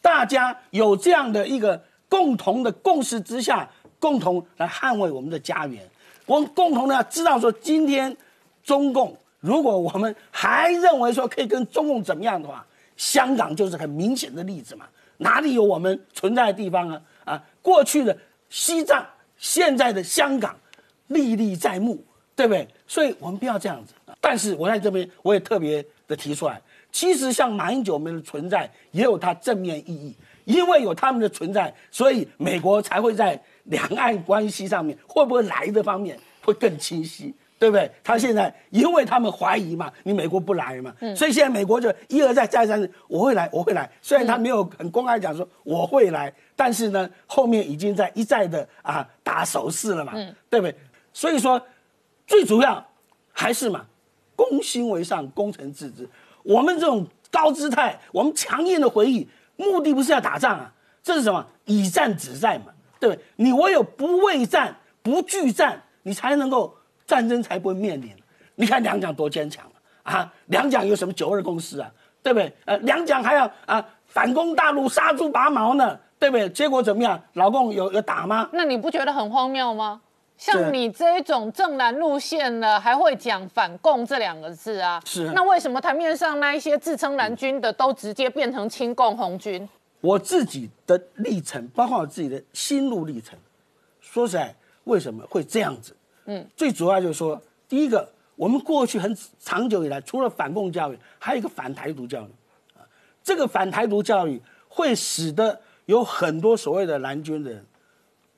F: 大家有这样的一个共同的共识之下，共同来捍卫我们的家园。我们共同的知道说，今天中共如果我们还认为说可以跟中共怎么样的话，香港就是很明显的例子嘛。哪里有我们存在的地方啊？啊，过去的西藏。现在的香港历历在目，对不对？所以我们不要这样子。但是我在这边我也特别的提出来，其实像马英九们的存在也有它正面意义，因为有他们的存在，所以美国才会在两岸关系上面会不会来的方面会更清晰。对不对？他现在因为他们怀疑嘛，你美国不来嘛，所以现在美国就一而再再三，我会来，我会来。虽然他没有很公开讲说我会来，但是呢，后面已经在一再的啊打手势了嘛，对不对？所以说，最主要还是嘛，攻心为上，攻城自知。我们这种高姿态，我们强硬的回忆，目的不是要打仗啊，这是什么？以战止战嘛，对不对？你唯有不畏战、不惧战，你才能够。战争才不会面临。你看两蒋多坚强啊！两蒋有什么九二共识啊？对不对？呃，两蒋还要啊反攻大陆杀猪拔毛呢，对不对？结果怎么样？老共有有打吗？
A: 那你不觉得很荒谬吗？像你这一种正蓝路线的，还会讲反共这两个字啊？
F: 是。
A: 那为什么台面上那一些自称蓝军的，都直接变成亲共红军？
F: 我自己的历程，包括我自己的心路历程，说实在，为什么会这样子？嗯，最主要就是说，第一个，我们过去很长久以来，除了反共教育，还有一个反台独教育，啊，这个反台独教育会使得有很多所谓的蓝军的人，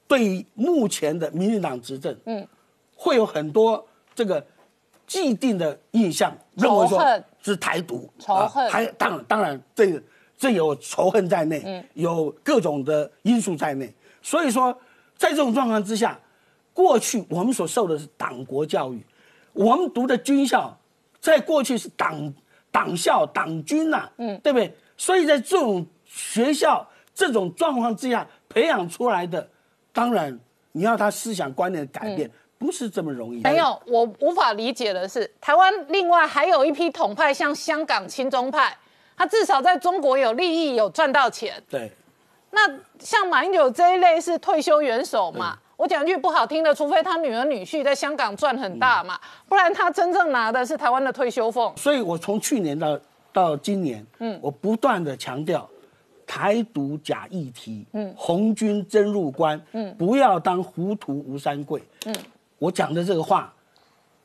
F: 对于目前的民进党执政，嗯，会有很多这个既定的印象，认为说是台独，
A: 仇恨，
F: 还当当然这个这有仇恨在内，嗯，有各种的因素在内，所以说在这种状况之下。过去我们所受的是党国教育，我们读的军校，在过去是党党校党军呐，嗯，对不对？所以在这种学校这种状况之下培养出来的，当然你要他思想观念改变，不是这么容易。
A: 没有，我无法理解的是，台湾另外还有一批统派，像香港亲中派，他至少在中国有利益，有赚到钱。
F: 对，
A: 那像马英九这一类是退休元首嘛？我讲句不好听的，除非他女儿女婿在香港赚很大嘛，不然他真正拿的是台湾的退休俸。
F: 所以我从去年到到今年，嗯，我不断的强调，台独假议题，嗯，红军真入关，嗯，不要当糊涂吴三桂，嗯，我讲的这个话，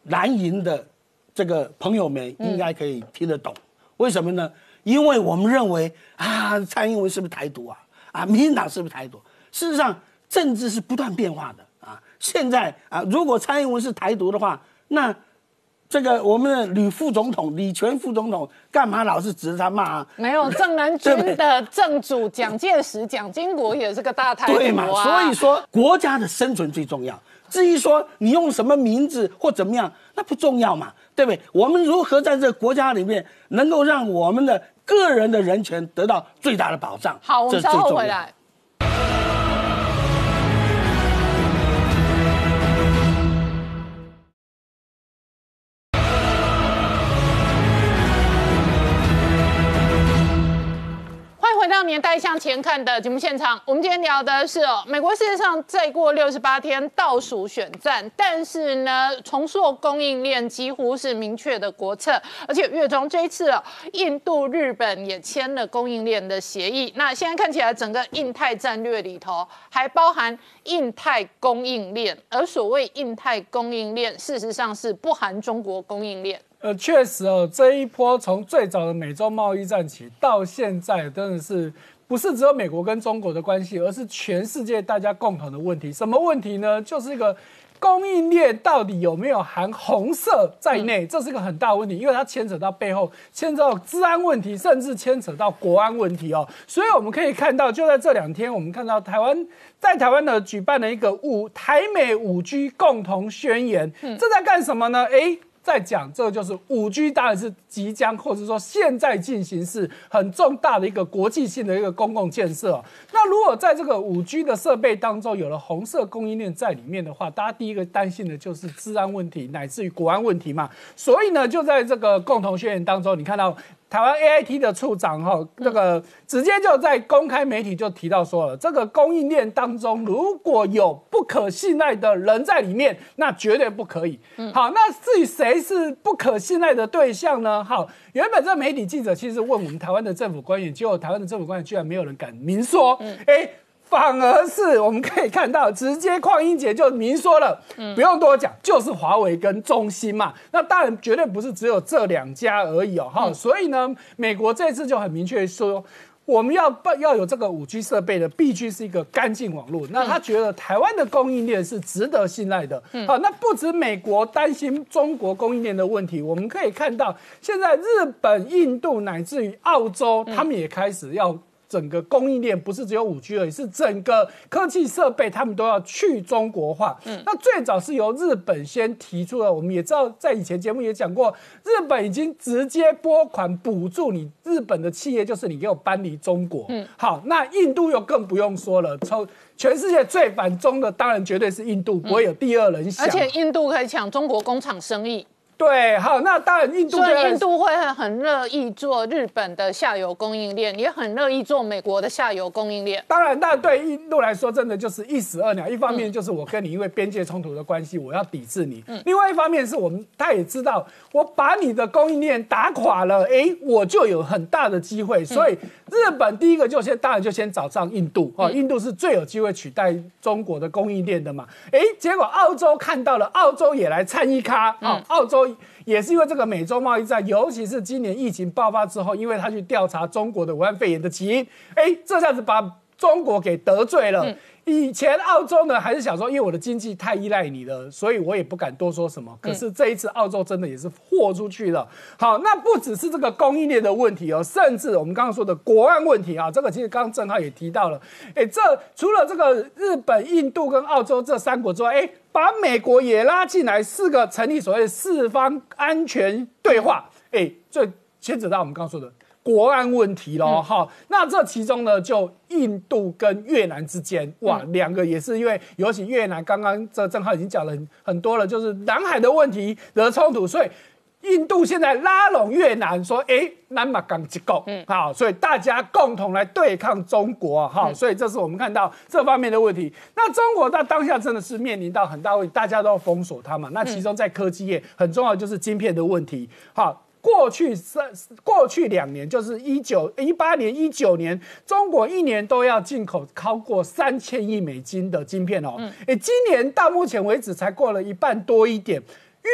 F: 蓝营的这个朋友们应该可以听得懂。为什么呢？因为我们认为啊，蔡英文是不是台独啊？啊，民进党是不是台独？事实上。政治是不断变化的啊！现在啊，如果蔡英文是台独的话，那这个我们的吕副总统、李全副总统干嘛老是指着他骂啊？
A: 没有，正南军的正主蒋介石、蒋经国也是个大台独
F: 对嘛？所以说，国家的生存最重要。至于说你用什么名字或怎么样，那不重要嘛？对不对？我们如何在这个国家里面能够让我们的个人的人权得到最大的保障？
A: 好，我们稍后回来。年代向前看的节目现场，我们今天聊的是哦，美国世界上再过六十八天倒数选战，但是呢，重塑供应链几乎是明确的国策，而且月中这一次哦，印度、日本也签了供应链的协议。那现在看起来，整个印太战略里头还包含印太供应链，而所谓印太供应链，事实上是不含中国供应链。
G: 呃，确实哦，这一波从最早的美洲贸易战起到现在，真的是不是只有美国跟中国的关系，而是全世界大家共同的问题。什么问题呢？就是一个供应链到底有没有含红色在内，这是个很大的问题，因为它牵扯到背后牵扯到治安问题，甚至牵扯到国安问题哦。所以我们可以看到，就在这两天，我们看到台湾在台湾呢举办了一个五台美五 G 共同宣言，这在干什么呢？哎。再讲这个就是五 G，当然是即将或者说现在进行是很重大的一个国际性的一个公共建设。那如果在这个五 G 的设备当中有了红色供应链在里面的话，大家第一个担心的就是治安问题，乃至于国安问题嘛。所以呢，就在这个共同宣言当中，你看到。台湾 A I T 的处长哈，这个直接就在公开媒体就提到说了，这个供应链当中如果有不可信赖的人在里面，那绝对不可以。好，那至于谁是不可信赖的对象呢？好，原本这媒体记者其实问我们台湾的政府官员，结果台湾的政府官员居然没有人敢明说。哎。反而是我们可以看到，直接邝英杰就明说了，不用多讲，就是华为跟中兴嘛。那当然绝对不是只有这两家而已哦，哈。所以呢，美国这次就很明确说，我们要要有这个五 G 设备的，必须是一个干净网络。那他觉得台湾的供应链是值得信赖的。好，那不止美国担心中国供应链的问题，我们可以看到，现在日本、印度乃至于澳洲，他们也开始要。整个供应链不是只有五 G 而已，是整个科技设备，他们都要去中国化。嗯，那最早是由日本先提出的，我们也知道，在以前节目也讲过，日本已经直接拨款补助你日本的企业，就是你给我搬离中国。嗯，好，那印度又更不用说了，从全世界最反中的，当然绝对是印度，不会有第二人想。
A: 而且印度可以抢中国工厂生意。
G: 对，好，那当然，印度
A: 所以印度会很乐意做日本的下游供应链，也很乐意做美国的下游供应链。
G: 当然，那对印度来说，真的就是一石二鸟。一方面就是我跟你因为边界冲突的关系，我要抵制你；另外一方面是我们他也知道，我把你的供应链打垮了，哎，我就有很大的机会。所以日本第一个就先当然就先找上印度哦，印度是最有机会取代中国的供应链的嘛。哎，结果澳洲看到了，澳洲也来参一咖啊，澳洲。也是因为这个美洲贸易战，尤其是今年疫情爆发之后，因为他去调查中国的武汉肺炎的起因，哎，这下子把中国给得罪了。以前澳洲呢还是想说，因为我的经济太依赖你了，所以我也不敢多说什么。可是这一次澳洲真的也是豁出去了。好，那不只是这个供应链的问题哦，甚至我们刚刚说的国安问题啊，这个其实刚刚正好也提到了。哎，这除了这个日本、印度跟澳洲这三国之外，哎。把美国也拉进来，四个成立所谓的四方安全对话，哎，这牵扯到我们刚刚说的国安问题喽，哈。那这其中呢，就印度跟越南之间，哇，两个也是因为，尤其越南刚刚这正好已经讲了很很多了，就是南海的问题的冲突，所以。印度现在拉拢越南，说：“哎，南马港机构，嗯，好，所以大家共同来对抗中国，哈，所以这是我们看到这方面的问题。那中国在当下真的是面临到很大问题，大家都要封锁它嘛。那其中在科技业很重要就是晶片的问题。好，过去三过去两年，就是一九一八年、一九年，中国一年都要进口超过三千亿美金的晶片哦。哎，今年到目前为止才过了一半多一点。”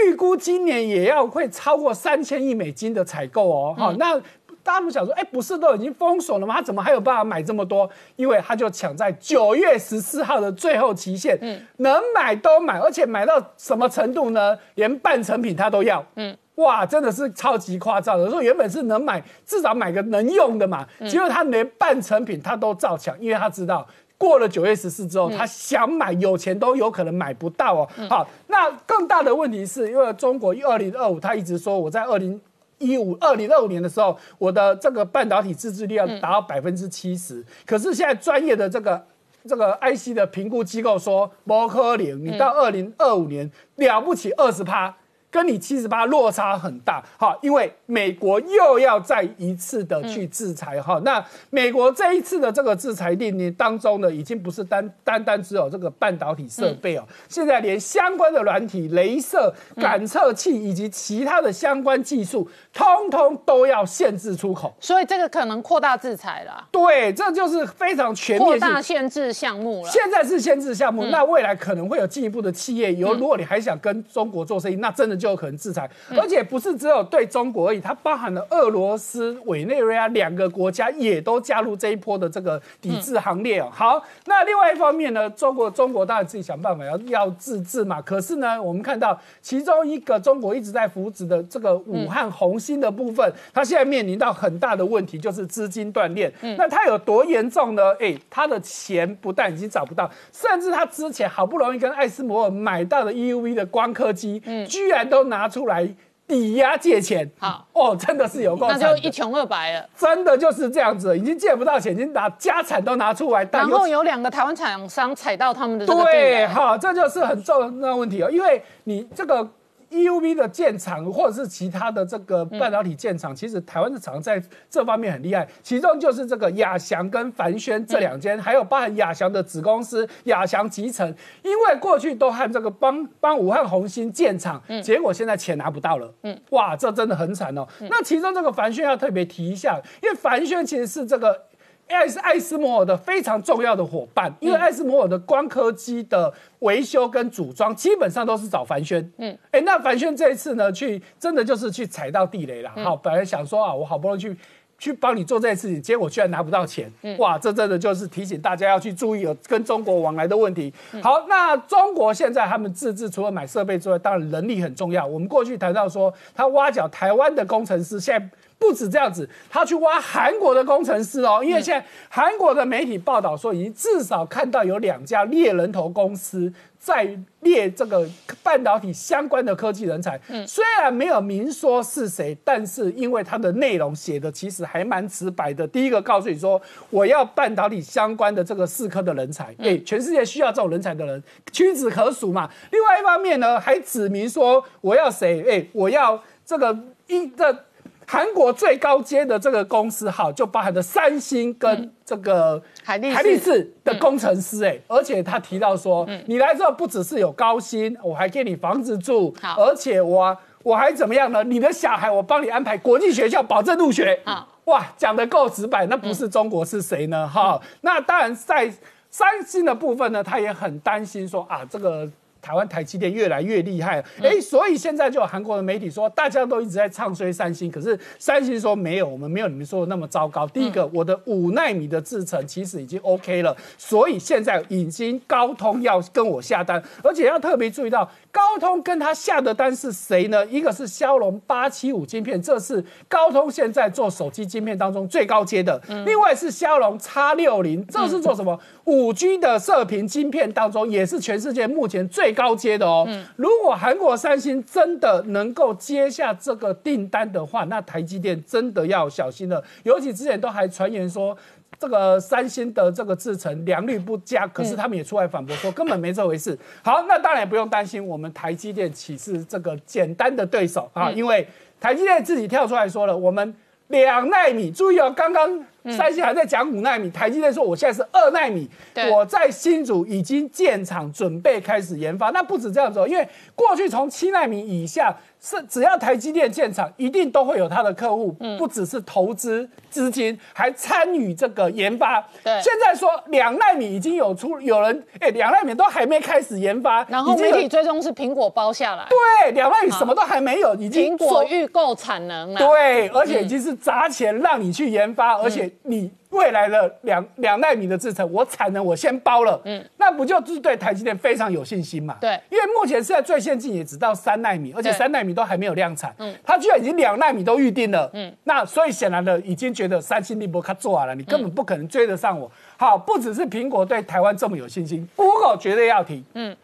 G: 预估今年也要会超过三千亿美金的采购哦，好，那大家不想说，哎，不是都已经封锁了吗？他怎么还有办法买这么多？因为他就抢在九月十四号的最后期限，嗯，能买都买，而且买到什么程度呢？连半成品他都要，嗯，哇，真的是超级夸张的。说原本是能买，至少买个能用的嘛，结果他连半成品他都照抢，因为他知道。过了九月十四之后，他想买有钱都有可能买不到哦。好，那更大的问题是因为中国二零二五，他一直说我在二零一五、二零二五年的时候，我的这个半导体自制率要达到百分之七十。可是现在专业的这个这个 IC 的评估机构说，摩科林，你到二零二五年了不起二十趴。跟你七十八落差很大，哈，因为美国又要再一次的去制裁，哈，那美国这一次的这个制裁令呢当中呢，已经不是单单单只有这个半导体设备哦，现在连相关的软体、镭射感测器以及其他的相关技术，通通都要限制出口。
A: 所以这个可能扩大制裁了，
G: 对，这就是非常全面性。
A: 扩大限制项目了。
G: 现在是限制项目，那未来可能会有进一步的企业有，如果你还想跟中国做生意，那真的就有可能制裁，而且不是只有对中国而已，它包含了俄罗斯、委内瑞拉两个国家也都加入这一波的这个抵制行列哦。好，那另外一方面呢，中国中国当然自己想办法要要自治嘛，可是呢，我们看到其中一个中国一直在扶持的这个武汉红星的部分，它现在面临到很大的问题，就是资金断裂。那它有多严重呢？哎，它的钱不但已经找不到，甚至它之前好不容易跟艾斯摩尔买到的 EUV 的光刻机，居然都拿出来抵押借钱。
A: 好
G: 哦，真的是有够
A: 那就一穷二白了。
G: 真的就是这样子，已经借不到钱，已经拿家产都拿出来，
A: 然后有两个台湾厂商踩到他们的
G: 对，
A: 雷，
G: 好，这就是很重要的问题哦，因为你这个 EUV 的建厂或者是其他的这个半导体建厂，其实台湾的厂在这方面很厉害，其中就是这个亚翔跟凡轩这两间，还有包含亚翔的子公司亚翔集成，因为过去都和这个帮帮武汉红星建厂，结果现在钱拿不到了，嗯，哇，这真的很惨哦。那其中这个凡轩要特别提一下，因为凡轩其实是这个。艾斯艾斯摩尔的非常重要的伙伴，因为艾斯摩尔的光刻机的维修跟组装基本上都是找凡轩。嗯，哎，那凡轩这一次呢，去真的就是去踩到地雷了。好，本来想说啊，我好不容易去去帮你做这件事情，结果居然拿不到钱。哇，这真的就是提醒大家要去注意有跟中国往来的问题。好，那中国现在他们自制除了买设备之外，当然人力很重要。我们过去谈到说，他挖角台湾的工程师，现在。不止这样子，他去挖韩国的工程师哦，因为现在韩国的媒体报道说，已经至少看到有两家猎人头公司在猎这个半导体相关的科技人才。虽然没有明说是谁，但是因为它的内容写的其实还蛮直白的。第一个告诉你说，我要半导体相关的这个四科的人才，哎、全世界需要这种人才的人屈指可数嘛。另外一方面呢，还指明说我要谁，哎、我要这个一这。韩国最高阶的这个公司，好，就包含了三星跟这个
A: 海力士
G: 海力士的工程师，哎、而且他提到说，你来之后不只是有高薪，我还给你房子住，
A: 好
G: 而且我我还怎么样呢？你的小孩我帮你安排国际学校，保证入学。
A: 好
G: 哇，讲的够直白，那不是中国是谁呢？哈、那当然在三星的部分呢，他也很担心说啊，这个。台湾台积电越来越厉害，哎、所以现在就有韩国的媒体说，大家都一直在唱衰三星，可是三星说没有，我们没有你们说的那么糟糕。第一个，我的五纳米的制程其实已经 OK 了，所以现在已经高通要跟我下单，而且要特别注意到，高通跟他下的单是谁呢？一个是骁龙八七五晶片，这是高通现在做手机晶片当中最高阶的；另外是骁龙 X 六零，这是做什么？五 G 的射频晶片当中，也是全世界目前最高阶的哦。如果韩国三星真的能够接下这个订单的话，那台积电真的要小心了。尤其之前都还传言说。这个三星的这个制程良率不佳，可是他们也出来反驳说根本没这回事。好，那当然也不用担心，我们台积电岂是这个简单的对手啊？因为台积电自己跳出来说了，我们两纳米，注意哦，刚刚三星还在讲五纳米，台积电说我现在是二纳米，我在新竹已经建厂，准备开始研发。那不止这样子哦，因为过去从七纳米以下是只要台积电建厂，一定都会有它的客户，不只是投资资金，还参与这个研发。
A: 对。
G: 现在说两纳米已经有出有人，哎，两纳米都还没开始研发，
A: 然后媒体追踪是苹果包下来，
G: 对两纳米什么都还没有，已经
A: 苹果
G: 说
A: 预购产能了。
G: 对，而且已经是砸钱让你去研发，而且你未来的两两纳米的制程，我产能我先包了，嗯，那不就是对台积电非常有信心嘛？
A: 对。
G: 因为目前现在最先进也只到三纳米，而且三纳米都还没有量产，嗯，它居然已经两纳米都预定了，嗯，那所以显然的已经觉得三星、立博卡做完了，你根本不可能追得上我。好，不只是苹果对台湾这么有信心，Google 绝对要提，嗯。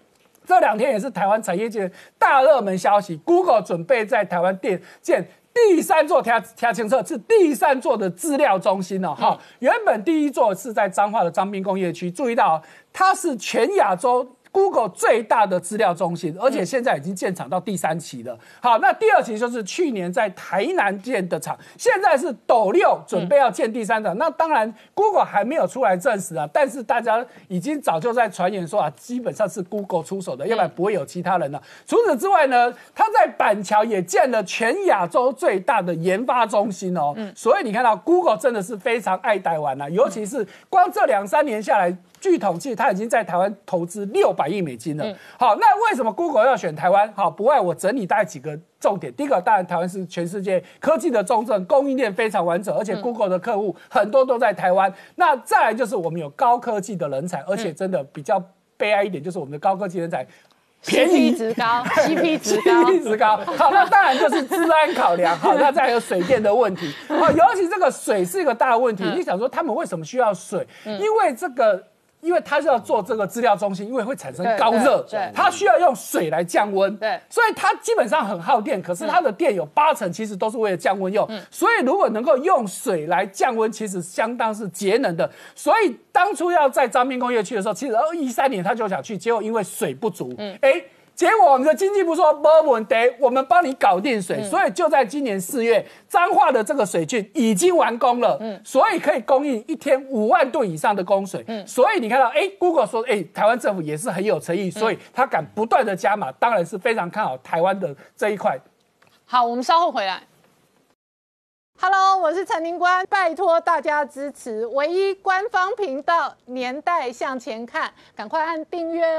G: 这两天也是台湾产业界大热门消息，Google 准备在台湾店建第三座调调清测是第三座的资料中心哦，哈、原本第一座是在彰化的彰滨工业区，注意到哦它是全亚洲。Google 最大的资料中心，而且现在已经建厂到第三期了。好，那第二期就是去年在台南建的厂，现在是斗六准备要建第三厂。那当然，Google 还没有出来证实啊，但是大家已经早就在传言说啊，基本上是 Google 出手的，要不然不会有其他人了。除此之外呢，他在板桥也建了全亚洲最大的研发中心哦。所以你看到 Google 真的是非常爱台湾啊，尤其是光这两三年下来。据统计，他已经在台湾投资六百亿美金了。好，那为什么 Google 要选台湾？好，不外我整理大概几个重点。第一个，当然台湾是全世界科技的重镇，供应链非常完整，而且 Google 的客户很多都在台湾。那再来就是我们有高科技的人才，而且真的比较悲哀一点，就是我们的高科技人才
A: 便宜值高，CP 值高
G: ，CP 值高。好，那当然就是治安考量。好，那再有水电的问题。好，尤其这个水是一个大问题。你想说他们为什么需要水？因为这个。因为它是要做这个资料中心，因为会产生高热，它需要用水来降温，
A: 对，
G: 所以它基本上很耗电。可是它的电有八成其实都是为了降温用，所以如果能够用水来降温，其实相当是节能的。所以当初要在彰滨工业区的时候，其实二一三年他就想去，结果因为水不足，哎。结果我们的经济部说没问题，我们帮你搞定水，所以就在今年四月，彰化的这个水郡已经完工了，嗯，所以可以供应一天五万吨以上的供水，嗯，所以你看到，哎，Google 说，哎，台湾政府也是很有诚意，所以他敢不断的加码，当然是非常看好台湾的这一块。
A: 好，我们稍后回来。Hello，我是陈林官，拜托大家支持唯一官方频道《年代向前看》，赶快按订阅。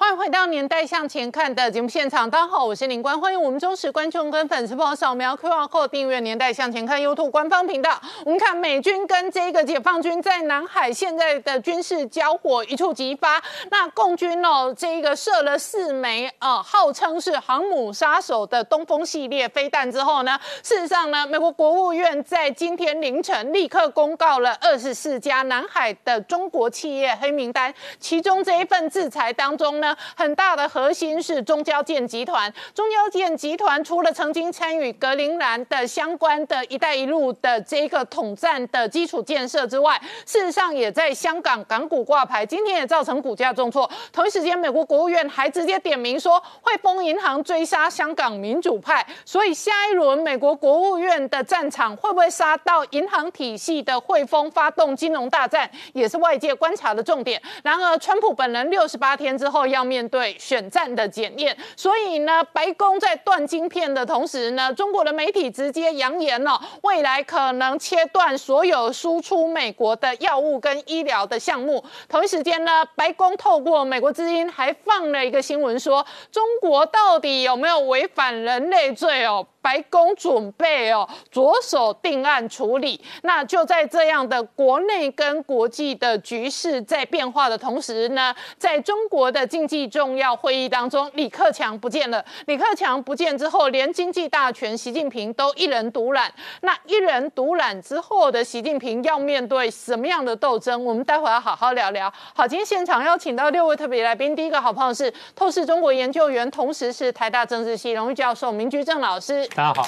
A: 欢迎回到《年代向前看》的节目现场，大家好，我是林官，欢迎我们忠实观众跟粉丝朋友扫描 QR 后订阅《年代向前看》YouTube 官方频道。我们看美军跟这个解放军在南海现在的军事交火一触即发，那共军哦，这个射了四枚啊，号称是航母杀手的东风系列飞弹之后呢，事实上呢，美国国务院。在今天凌晨，立刻公告了二十四家南海的中国企业黑名单。其中这一份制裁当中呢，很大的核心是中交建集团。中交建集团除了曾经参与格陵兰的相关的一带一路的这个统战的基础建设之外，事实上也在香港港股挂牌，今天也造成股价重挫。同一时间，美国国务院还直接点名说，汇丰银行追杀香港民主派，所以下一轮美国国务院的战场会。不会杀到银行体系的汇丰发动金融大战，也是外界观察的重点。然而，川普本人六十八天之后要要面对选战的检验，所以呢，白宫在断晶片的同时呢，中国的媒体直接扬言了，未来可能切断所有输出美国的药物跟医疗的项目。同一时间呢，白宫透过美国之音还放了一个新闻，说中国到底有没有违反人类罪哦？白宫准备哦，着手定案处理。那就在这样的国内跟国际的局势在变化的同时呢，在中国的经济重要会议当中，李克强不见了。李克强不见之后，连经济大权习近平都一人独揽。那一人独揽之后的习近平要面对什么样的斗争？我们待会要好好聊聊。好，今天现场邀请到六位特别来宾，第一个好朋友是透视中国研究员，同时是台大政治系荣誉教授明居正老师。
H: 大家好，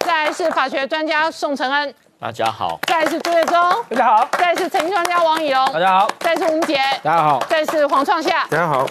A: 再来是法学专家宋承恩，
E: 大家好；
A: 再来是朱月忠，
G: 大家好；
A: 再来是财经专家王以龙，
H: 大家好；
A: 再来是吴杰，
H: 大家好；
A: 再来是黄创夏，
H: 大家好。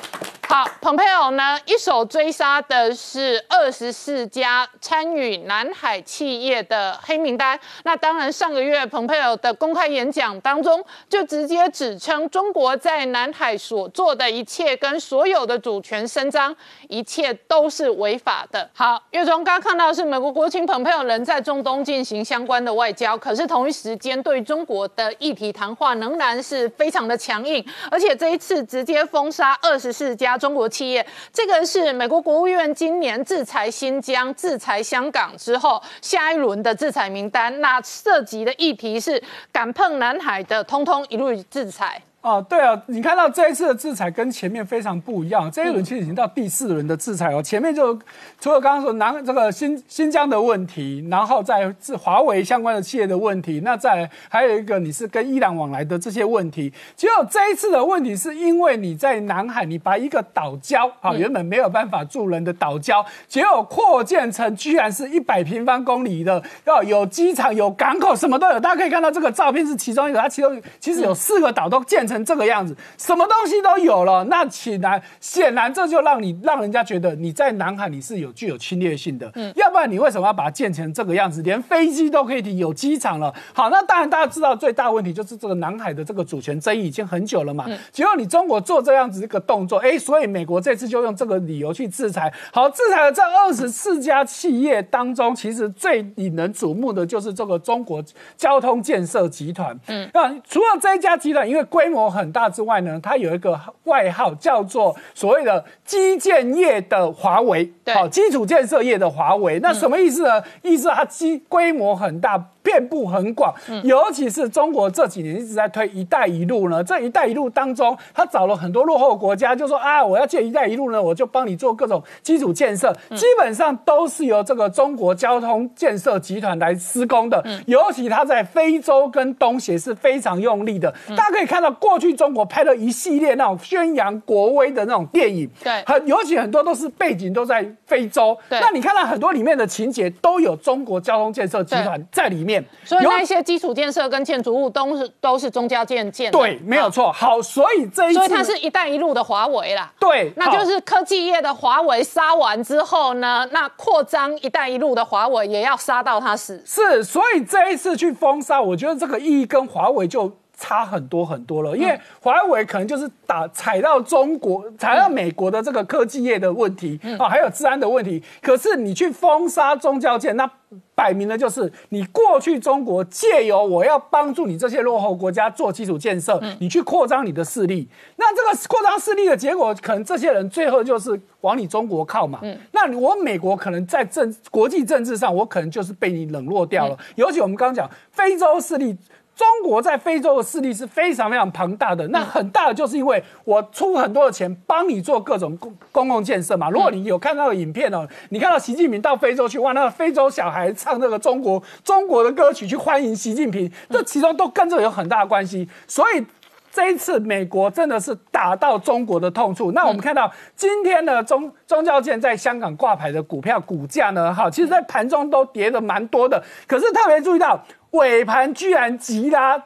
A: 好，蓬佩奥呢一手追杀的是二十四家参与南海企业的黑名单。那当然，上个月蓬佩奥的公开演讲当中，就直接指称中国在南海所做的一切跟所有的主权伸张，一切都是违法的。好，月中刚刚看到是美国国情蓬佩奥人在中东进行相关的外交，可是同一时间对中国的议题谈话仍然是非常的强硬，而且这一次直接封杀二十四家。中国企业，这个是美国国务院今年制裁新疆、制裁香港之后下一轮的制裁名单。那涉及的议题是敢碰南海的，通通一律制裁。
G: 哦，对啊，你看到这一次的制裁跟前面非常不一样，这一轮其实已经到第四轮的制裁哦。前面就除了刚刚说南这个新新疆的问题，然后再是华为相关的企业的问题，那再还有一个你是跟伊朗往来的这些问题。结果这一次的问题是因为你在南海，你把一个岛礁啊原本没有办法住人的岛礁，结果扩建成居然是一百平方公里的，要有机场、有港口，什么都有。大家可以看到这个照片是其中一个，它其中其实有四个岛都建。成这个样子，什么东西都有了，那显然显然这就让你让人家觉得你在南海你是有具有侵略性的，嗯，要不然你为什么要把它建成这个样子？连飞机都可以停，有机场了。好，那当然大家知道最大问题就是这个南海的这个主权争议已经很久了嘛。嗯结果你中国做这样子一个动作，哎，所以美国这次就用这个理由去制裁。好，制裁了这二十四家企业当中，其实最引人瞩目的就是这个中国交通建设集团。嗯，那除了这一家集团，因为规模很大之外呢，它有一个外号叫做所谓的基建业的华为，
A: 好，
G: 基础建设业的华为，那什么意思呢？意思它基规模很大。遍布很广，尤其是中国这几年一直在推“一带一路”呢。这一带一路当中，他找了很多落后国家，就说啊，我要借“一带一路”呢，我就帮你做各种基础建设，基本上都是由这个中国交通建设集团来施工的。尤其他在非洲跟东协是非常用力的。大家可以看到，过去中国拍了一系列那种宣扬国威的那种电影，
A: 对，
G: 很尤其很多都是背景都在非洲。那你看到很多里面的情节都有中国交通建设集团在里面。
A: 所以那些基础建设跟建筑物都是都是中交建建
G: 对，没有错。好，所以这一
A: 所以它是一带一路的华为啦。
G: 对，
A: 那就是科技业的华为杀完之后呢，那扩张一带一路的华为也要杀到它死。
G: 是，所以这一次去封杀，我觉得这个意义跟华为就。差很多很多了，因为华为可能就是打踩到中国、踩到美国的这个科技业的问题啊，还有治安的问题。可是你去封杀宗教界，那摆明了就是你过去中国借由我要帮助你这些落后国家做基础建设，你去扩张你的势力。那这个扩张势力的结果，可能这些人最后就是往你中国靠嘛。那我美国可能在政国际政治上，我可能就是被你冷落掉了。尤其我们刚刚讲非洲势力。中国在非洲的势力是非常非常庞大的，那很大的就是因为我出很多的钱帮你做各种公公共建设嘛。如果你有看到影片哦，你看到习近平到非洲去，哇，那个非洲小孩唱那个中国中国的歌曲去欢迎习近平，这其中都跟这有很大的关系。所以这一次美国真的是打到中国的痛处。那我们看到今天呢中中交建在香港挂牌的股票股价呢，哈，其实在盘中都跌的蛮多的，可是特别注意到。尾盘居然急拉，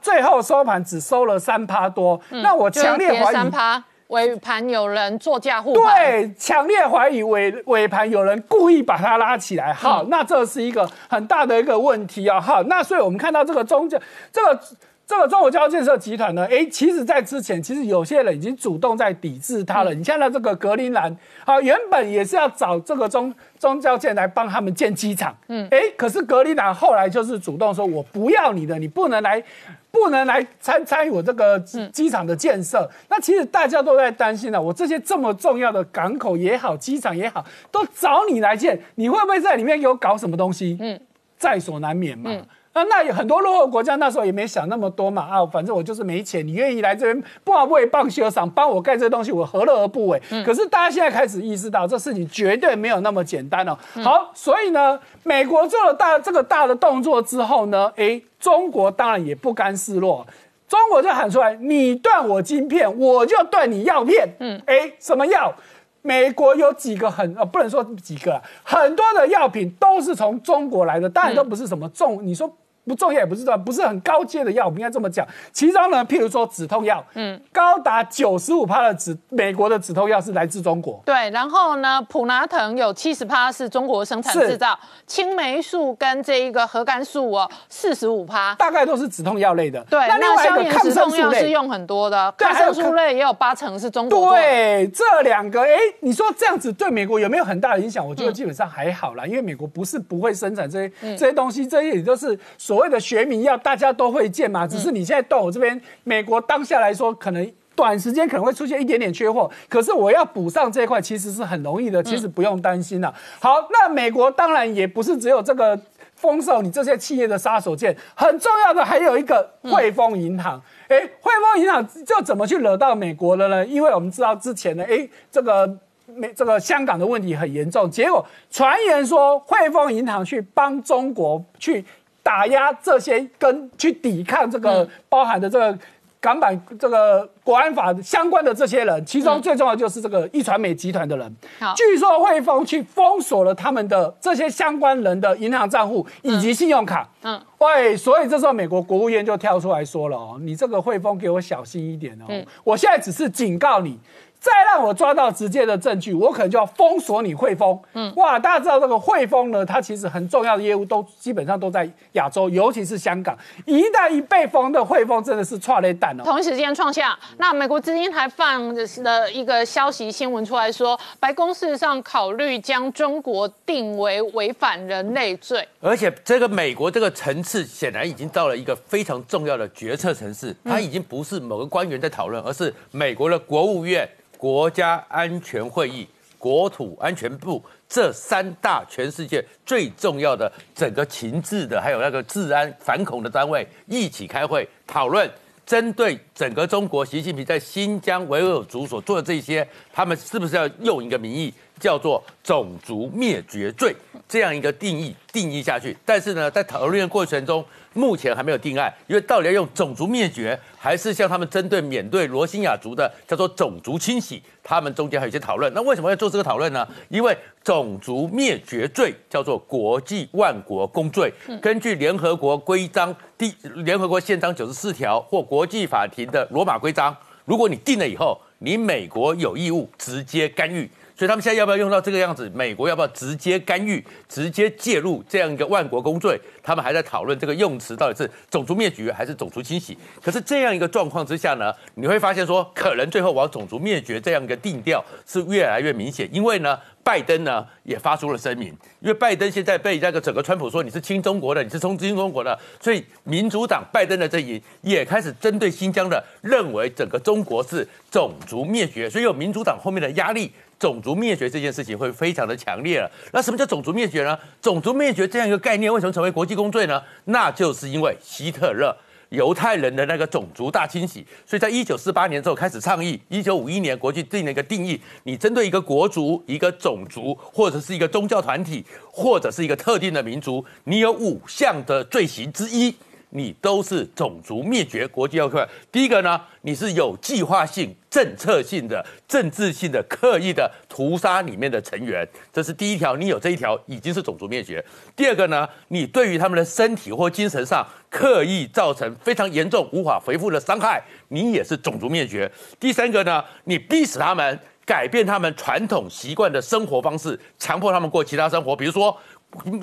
G: 最后收盘只收了三趴多。那我强烈怀疑
A: 三趴尾盘有人做价护
G: 对，强烈怀疑尾尾盘有人故意把它拉起来。好，那这是一个很大的一个问题啊。好，那所以我们看到这个中间这个。这个中国交建设集团呢，哎，其实，在之前，其实有些人已经主动在抵制它了。你看到这个格林兰，啊，原本也是要找这个中中交建来帮他们建机场，嗯，哎，可是格林兰后来就是主动说，我不要你的，你不能来，不能来参参与我这个机场的建设。那其实大家都在担心了，我这些这么重要的港口也好，机场也好，都找你来建，你会不会在里面给我搞什么东西？嗯，在所难免嘛。那那有很多落后国家那时候也没想那么多嘛啊，反正我就是没钱，你愿意来这边不为棒修赏帮我盖这东西，我何乐而不为？可是大家现在开始意识到，这事情绝对没有那么简单哦。好，所以呢，美国做了大这个大的动作之后呢，诶，中国当然也不甘示弱，中国就喊出来：你断我晶片，我就断你药片。嗯，哎，什么药？美国有几个很呃，不能说几个，很多的药品都是从中国来的，当然都不是什么重，你说。不重要也不是说不是很高阶的药，我们应该这么讲。其中呢，譬如说止痛药，嗯，高达九十五趴的止美国的止痛药是来自中国。
A: 对，然后呢，普拿疼有七十趴是中国生产制造，青霉素跟这一个核苷素哦，四十五趴，
G: 大概都是止痛药类的。
A: 对，那另外一个止痛药是用很多的，抗生素类也有八成是中国。
G: 对，这两个，哎，你说这样子对美国有没有很大的影响？我觉得基本上还好啦，因为美国不是不会生产这些这些东西，这些也就是。所谓的学名药，大家都会见嘛。只是你现在到我这边，美国当下来说，可能短时间可能会出现一点点缺货。可是我要补上这一块，其实是很容易的，其实不用担心了。好，那美国当然也不是只有这个。封售你这些企业的杀手锏。很重要的还有一个汇丰银行，哎，汇丰银行就怎么去惹到美国了呢？因为我们知道之前呢，哎，这个美这个香港的问题很严重，结果传言说汇丰银行去帮中国去打压这些跟去抵抗这个包含的这个。港版这个国安法相关的这些人，其中最重要就是这个易传媒集团的人。据说汇丰去封锁了他们的这些相关人的银行账户以及信用卡。嗯，喂，所以这时候美国国务院就跳出来说了哦，你这个汇丰给我小心一点哦。嗯，我现在只是警告你。再让我抓到直接的证据，我可能就要封锁你汇丰。嗯，哇，大家知道这个汇丰呢，它其实很重要的业务都基本上都在亚洲，尤其是香港。一旦一被封的汇丰，真的是踹了一蛋哦。
A: 同一时间创下，那美国资金还放了一个消息新闻出来说，白宫事实上考虑将中国定为违反人类罪。
C: 而且这个美国这个层次显然已经到了一个非常重要的决策层次，它已经不是某个官员在讨论，而是美国的国务院。国家安全会议、国土安全部这三大全世界最重要的整个情治的，还有那个治安反恐的单位一起开会讨论，针对整个中国习近平在新疆维吾尔族所做的这些，他们是不是要用一个名义叫做种族灭绝罪这样一个定义定义下去？但是呢，在讨论的过程中。目前还没有定案，因为到底要用种族灭绝，还是像他们针对缅甸罗兴亚族的叫做种族清洗，他们中间还有一些讨论。那为什么要做这个讨论呢？因为种族灭绝罪叫做国际万国公罪，根据联合国规章第联合国宪章九十四条或国际法庭的罗马规章，如果你定了以后，你美国有义务直接干预。所以他们现在要不要用到这个样子？美国要不要直接干预、直接介入这样一个万国公罪？他们还在讨论这个用词到底是种族灭绝还是种族清洗。可是这样一个状况之下呢，你会发现说，可能最后往种族灭绝这样一个定调是越来越明显，因为呢。拜登呢也发出了声明，因为拜登现在被那个整个川普说你是亲中国的，你是冲亲中国的，所以民主党拜登的阵营也开始针对新疆的，认为整个中国是种族灭绝，所以有民主党后面的压力，种族灭绝这件事情会非常的强烈了。那什么叫种族灭绝呢？种族灭绝这样一个概念为什么成为国际公罪呢？那就是因为希特勒。犹太人的那个种族大清洗，所以在一九四八年之后开始倡议。一九五一年，国际定了一个定义：你针对一个国族、一个种族，或者是一个宗教团体，或者是一个特定的民族，你有五项的罪行之一。你都是种族灭绝，国际要看。第一个呢，你是有计划性、政策性的、政治性的、刻意的屠杀里面的成员，这是第一条。你有这一条，已经是种族灭绝。第二个呢，你对于他们的身体或精神上刻意造成非常严重、无法回复的伤害，你也是种族灭绝。第三个呢，你逼死他们改变他们传统习惯的生活方式，强迫他们过其他生活，比如说。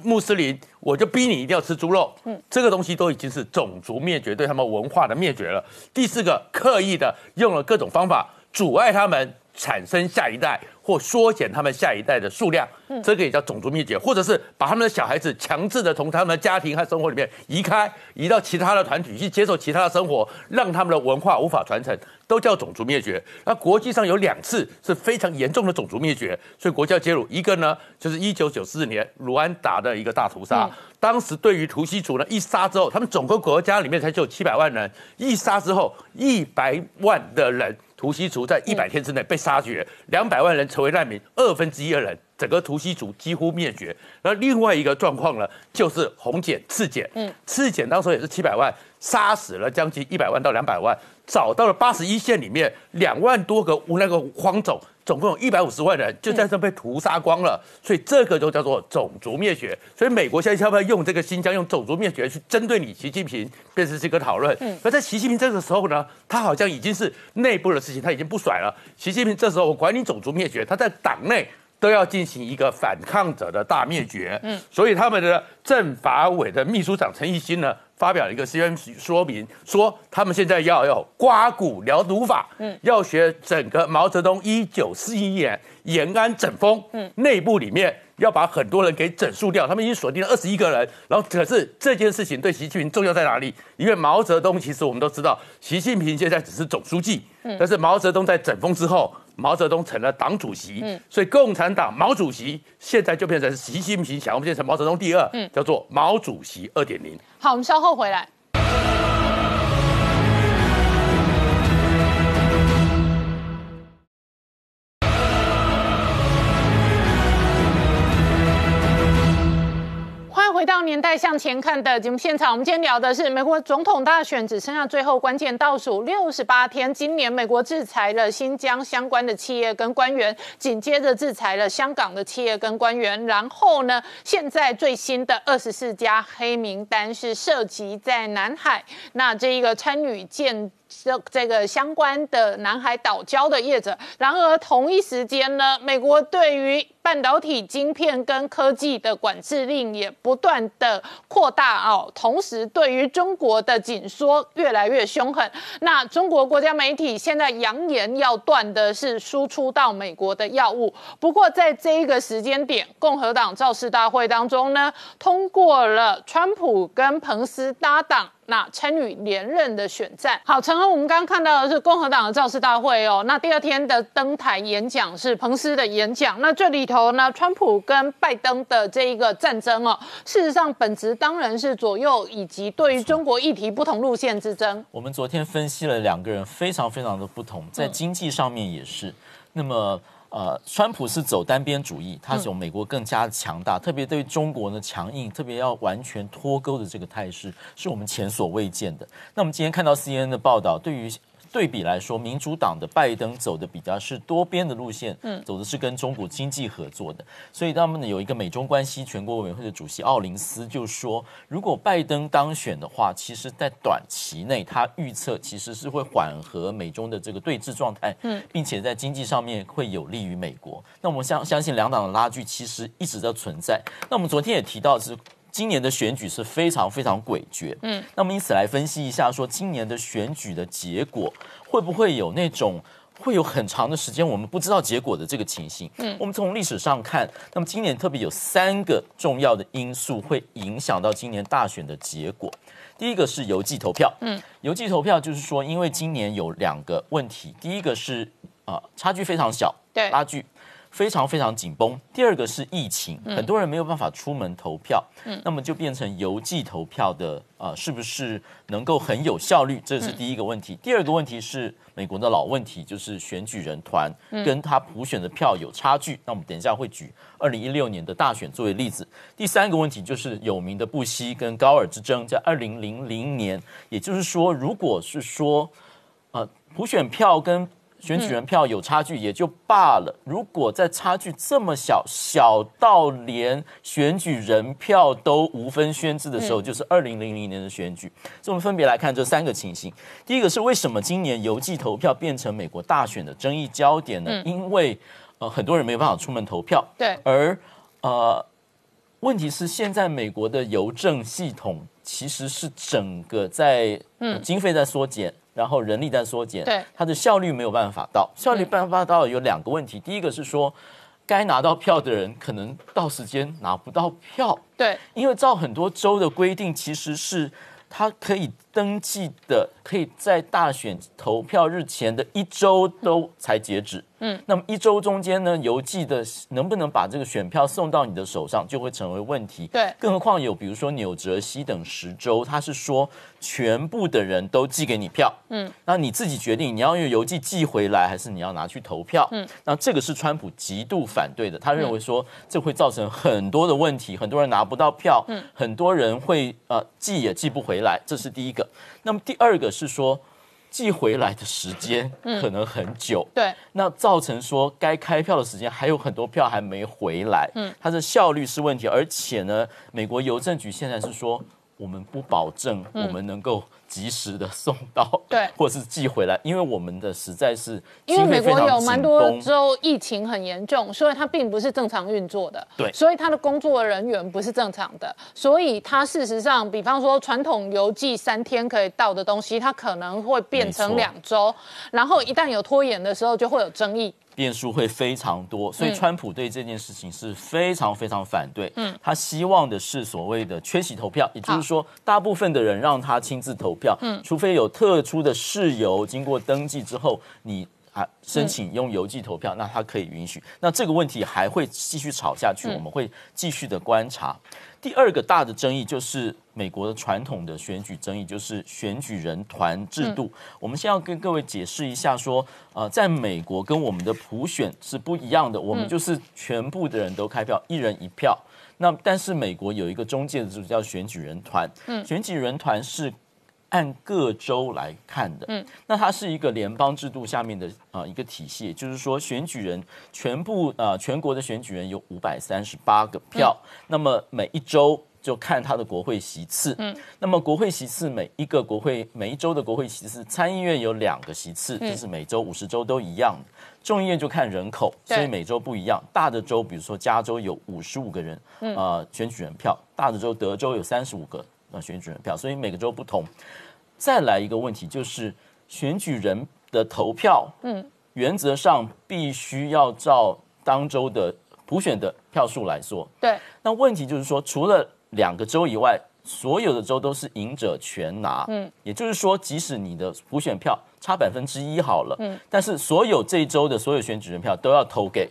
C: 穆斯林，我就逼你一定要吃猪肉，嗯，这个东西都已经是种族灭绝，对他们文化的灭绝了。第四个，刻意的用了各种方法阻碍他们产生下一代。或缩减他们下一代的数量，嗯这个也叫种族灭绝，或者是把他们的小孩子强制的从他们的家庭和生活里面移开，移到其他的团体去接受其他的生活，让他们的文化无法传承，都叫种族灭绝。那国际上有两次是非常严重的种族灭绝，所以国家介入。一个呢，就是一九九四年卢安达的一个大屠杀，当时对于图西族呢一杀之后，他们整个国家里面才只有七百万人，一杀之后一百万的人。图西族在一百天之内被杀绝，两百万人成为难民，二分之一的人，整个图西族几乎灭绝。那另外一个状况呢，就是红茧、赤茧。嗯，赤茧当时也是七百万，杀死了将近一百万到两百万，找到了八十一线里面两万多个那个荒种。总共有一百五十万人就在这被屠杀光了，所以这个就叫做种族灭绝。所以美国现在要不要用这个新疆用种族灭绝去针对你习近平，便是这个讨论？而在习近平这个时候呢，他好像已经是内部的事情，他已经不甩了。习近平这时候我管你种族灭绝，他在党内都要进行一个反抗者的大灭绝。嗯，所以他们的政法委的秘书长陈一新呢？发表了一个新闻说明，说他们现在要要刮骨疗毒法，嗯，要学整个毛泽东一九四一年延安整风，嗯，内部里面要把很多人给整肃掉，他们已经锁定了二十一个人。然后，可是这件事情对习近平重要在哪里？因为毛泽东其实我们都知道，习近平现在只是总书记，嗯但是毛泽东在整风之后，毛泽东成了党主席，嗯所以共产党毛主席现在就变成习近平想要变成毛泽东第二，嗯叫做毛主席二点零。
A: 好，我们稍后回来。回到年代向前看的节目现场，我们今天聊的是美国总统大选只剩下最后关键倒数六十八天。今年美国制裁了新疆相关的企业跟官员，紧接着制裁了香港的企业跟官员。然后呢，现在最新的二十四家黑名单是涉及在南海，那这一个参与建。这这个相关的南海岛礁的业者，然而同一时间呢，美国对于半导体晶片跟科技的管制令也不断的扩大哦，同时对于中国的紧缩越来越凶狠。那中国国家媒体现在扬言要断的是输出到美国的药物。不过在这一个时间点，共和党造势大会当中呢，通过了川普跟彭斯搭档。那参与连任的选战，好，陈恩，我们刚刚看到的是共和党的造势大会哦。那第二天的登台演讲是彭斯的演讲。那这里头呢，川普跟拜登的这一个战争哦，事实上本质当然是左右以及对于中国议题不同路线之争。
E: 我们昨天分析了两个人非常非常的不同，在经济上面也是。那么。呃，川普是走单边主义，他有美国更加强大，特别对中国呢强硬，特别要完全脱钩的这个态势，是我们前所未见的。那我们今天看到 CNN 的报道，对于。对比来说，民主党的拜登走的比较是多边的路线，嗯，走的是跟中国经济合作的。所以他们呢有一个美中关系全国委员会的主席奥林斯就说，如果拜登当选的话，其实在短期内他预测其实是会缓和美中的这个对峙状态，嗯，并且在经济上面会有利于美国。那我们相相信两党的拉锯其实一直在存在。那我们昨天也提到是。今年的选举是非常非常诡谲，嗯，那么因此来分析一下，说今年的选举的结果会不会有那种会有很长的时间我们不知道结果的这个情形？嗯，我们从历史上看，那么今年特别有三个重要的因素会影响到今年大选的结果。第一个是邮寄投票，嗯，邮寄投票就是说，因为今年有两个问题，第一个是啊差距非常小，
A: 对，
E: 拉距。非常非常紧绷。第二个是疫情，很多人没有办法出门投票，那么就变成邮寄投票的，呃，是不是能够很有效率？这是第一个问题。第二个问题是美国的老问题，就是选举人团跟他普选的票有差距。那我们等一下会举二零一六年的大选作为例子。第三个问题就是有名的布希跟高尔之争，在二零零零年，也就是说，如果是说，呃，普选票跟选举人票有差距也就罢了，如果在差距这么小，小到连选举人票都无分宣制的时候，就是二零零零年的选举。所以我们分别来看这三个情形。第一个是为什么今年邮寄投票变成美国大选的争议焦点呢？因为呃很多人没有办法出门投票，
A: 对，
E: 而呃问题是现在美国的邮政系统其实是整个在经费在缩减。然后人力在缩减，
A: 对。
E: 它的效率没有办法到，效率办法到有两个问题，第一个是说，该拿到票的人可能到时间拿不到票，
A: 对，
E: 因为照很多州的规定，其实是他可以登记的，可以在大选投票日前的一周都才截止。嗯，那么一周中间呢，邮寄的能不能把这个选票送到你的手上，就会成为问题。
A: 对，
E: 更何况有比如说纽泽西等十州，他是说全部的人都寄给你票，嗯，那你自己决定你要用邮寄寄回来，还是你要拿去投票。嗯，那这个是川普极度反对的，他认为说这会造成很多的问题，很多人拿不到票，嗯，很多人会呃寄也寄不回来，这是第一个。那么第二个是说。寄回来的时间可能很久，
A: 对，
E: 那造成说该开票的时间还有很多票还没回来，嗯，它的效率是问题，而且呢，美国邮政局现在是说我们不保证我们能够。及时的送到，
A: 对，
E: 或者是寄回来，因为我们的实在是
A: 因为美国有蛮多州疫情很严重，所以它并不是正常运作的，
E: 对，
A: 所以它的工作人员不是正常的，所以它事实上，比方说传统邮寄三天可以到的东西，它可能会变成两周，然后一旦有拖延的时候，就会有争议。
E: 变数会非常多，所以川普对这件事情是非常非常反对。嗯，他希望的是所谓的缺席投票，也就是说，大部分的人让他亲自投票，嗯，除非有特殊的事由，经过登记之后，你啊申请用邮寄投票，那他可以允许。那这个问题还会继续吵下去，我们会继续的观察。第二个大的争议就是美国的传统的选举争议，就是选举人团制度。我们先要跟各位解释一下，说呃，在美国跟我们的普选是不一样的，我们就是全部的人都开票，一人一票。那但是美国有一个中介的制度叫选举人团，嗯，选举人团是。按各州来看的，嗯，那它是一个联邦制度下面的啊一个体系，就是说选举人全部啊全国的选举人有五百三十八个票，那么每一州就看他的国会席次，嗯，那么国会席次每一个国会每一周的国会席次，参议院有两个席次，这是每周五十周都一样的，众议院就看人口，所以每周不一样，大的州比如说加州有五十五个人，呃选举人票，大的州德州有三十五个。呃，选举人票，所以每个州不同。再来一个问题，就是选举人的投票，嗯，原则上必须要照当州的普选的票数来说。
A: 对。
E: 那问题就是说，除了两个州以外，所有的州都是赢者全拿。嗯。也就是说，即使你的普选票差百分之一好了，嗯，但是所有这一周的所有选举人票都要投给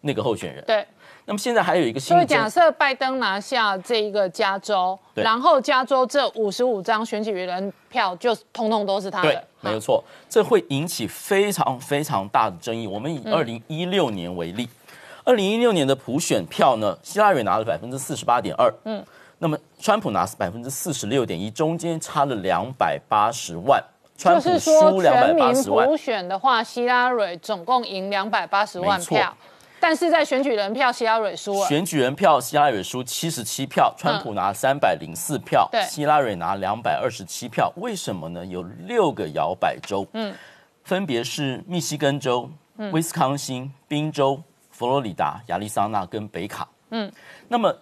E: 那个候选人。
A: 对。
E: 那么现在还有一个新，所
A: 以假设拜登拿下这一个加州，然后加州这五十五张选举人票就通通都是他的，
E: 没有错，这会引起非常非常大的争议。我们以二零一六年为例，二零一六年的普选票呢，希拉里拿了百分之四十八点二，嗯，那么川普拿百分之四十六点一，中间差了两百八十万，
A: 川普输两百八十万。普选的话，希拉蕊总共赢两百八十万票。但是在选举人票，希拉蕊输了。
E: 选举人票，希拉蕊输七十七票，川普拿三百零四票，希拉蕊拿两百二十七票。为什么呢？有六个摇摆州，嗯，分别是密西根州、威斯康星、宾州、佛罗里达、亚利桑那跟北卡。嗯，那么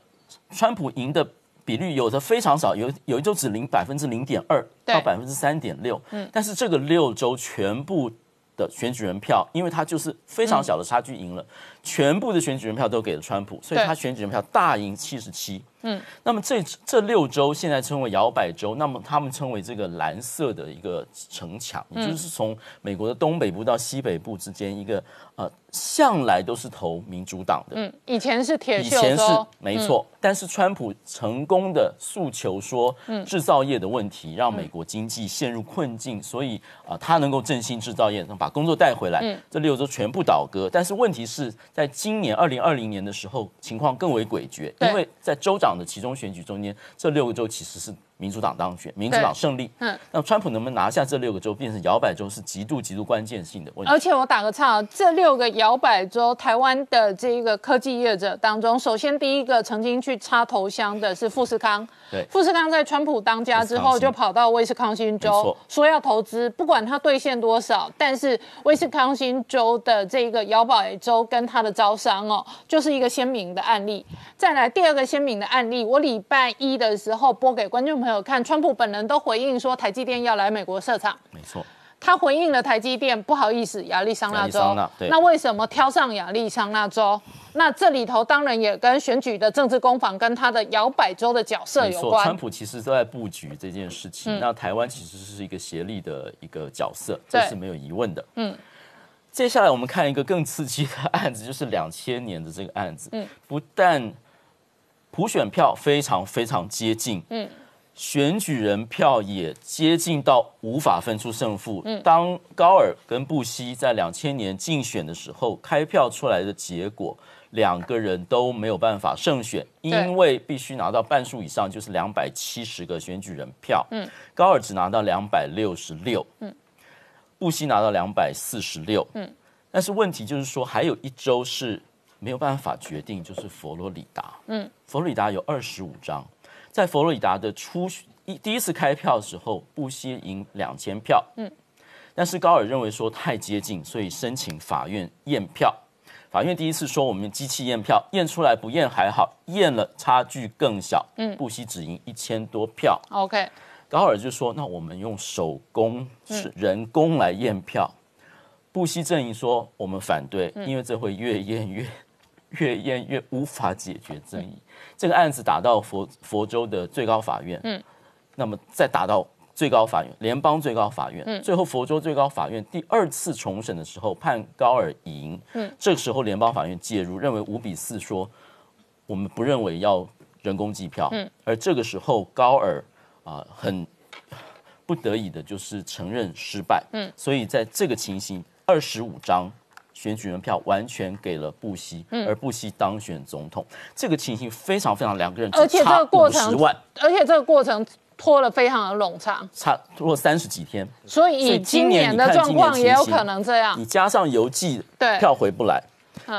E: 川普赢的比率有的非常少，有有一周只零百分之零点二到百分之三点六。嗯，但是这个六州全部的选举人票，因为它就是非常小的差距赢了。全部的选举人票都给了川普，所以他选举人票大赢七十七。嗯，那么这这六州现在称为摇摆州，那么他们称为这个蓝色的一个城墙，也就是从美国的东北部到西北部之间一个呃，向来都是投民主党的。嗯，
A: 以前是铁
E: 以前是没错，但是川普成功的诉求说，制造业的问题让美国经济陷入困境，所以啊，他能够振兴制造业，能把工作带回来。嗯，这六州全部倒戈，但是问题是。在今年二零二零年的时候，情况更为诡谲，因为在州长的其中选举中间，这六个州其实是。民主党当选，民主党胜利。嗯，那川普能不能拿下这六个州，变成摇摆州，是极度极度关键性的问题。
A: 而且我打个岔，这六个摇摆州，台湾的这一个科技业者当中，首先第一个曾经去插头香的是富士康。
E: 对，
A: 富士康在川普当家之后，就跑到威斯康星州说要投资，不管他兑现多少，但是威斯康星州的这个摇摆州跟他的招商哦，就是一个鲜明的案例。再来第二个鲜明的案例，我礼拜一的时候播给观众朋友。没有看，川普本人都回应说台积电要来美国设厂。
E: 没错，
A: 他回应了台积电，不好意思，亚利桑那州。那为什么挑上亚利桑那州？那这里头当然也跟选举的政治攻防，跟他的摇摆州的角色有关。
E: 川普其实都在布局这件事情。那台湾其实是一个协力的一个角色，这是没有疑问的。嗯，接下来我们看一个更刺激的案子，就是两千年的这个案子。嗯，不但普选票非常非常接近。嗯。选举人票也接近到无法分出胜负。当高尔跟布希在两千年竞选的时候，开票出来的结果，两个人都没有办法胜选，因为必须拿到半数以上，就是两百七十个选举人票。嗯，高尔只拿到两百六十六。嗯，布希拿到两百四十六。嗯，但是问题就是说，还有一周是没有办法决定，就是佛罗里达。嗯，佛罗里达有二十五张。在佛罗里达的初一第一次开票的时候，布希赢两千票，嗯，但是高尔认为说太接近，所以申请法院验票。法院第一次说我们机器验票，验出来不验还好，验了差距更小，嗯，布希只赢一千多票。
A: OK，
E: 高尔就说那我们用手工是人工来验票。布希阵营说我们反对，因为这会越验越越验越无法解决争议。这个案子打到佛佛州的最高法院，嗯，那么再打到最高法院，联邦最高法院，嗯，最后佛州最高法院第二次重审的时候判高尔赢，嗯，这个时候联邦法院介入，认为五比四，说我们不认为要人工计票，嗯，而这个时候高尔啊很不得已的就是承认失败，嗯，所以在这个情形。二十五张选举人票完全给了布希，而布希当选总统。这个情形非常非常两个人，
A: 而且这个过程，而且这个过程拖了非常的冗长，
E: 差拖了三十几天。
A: 所以以今年的状况也有可能这样。
E: 你加上邮寄对票回不来，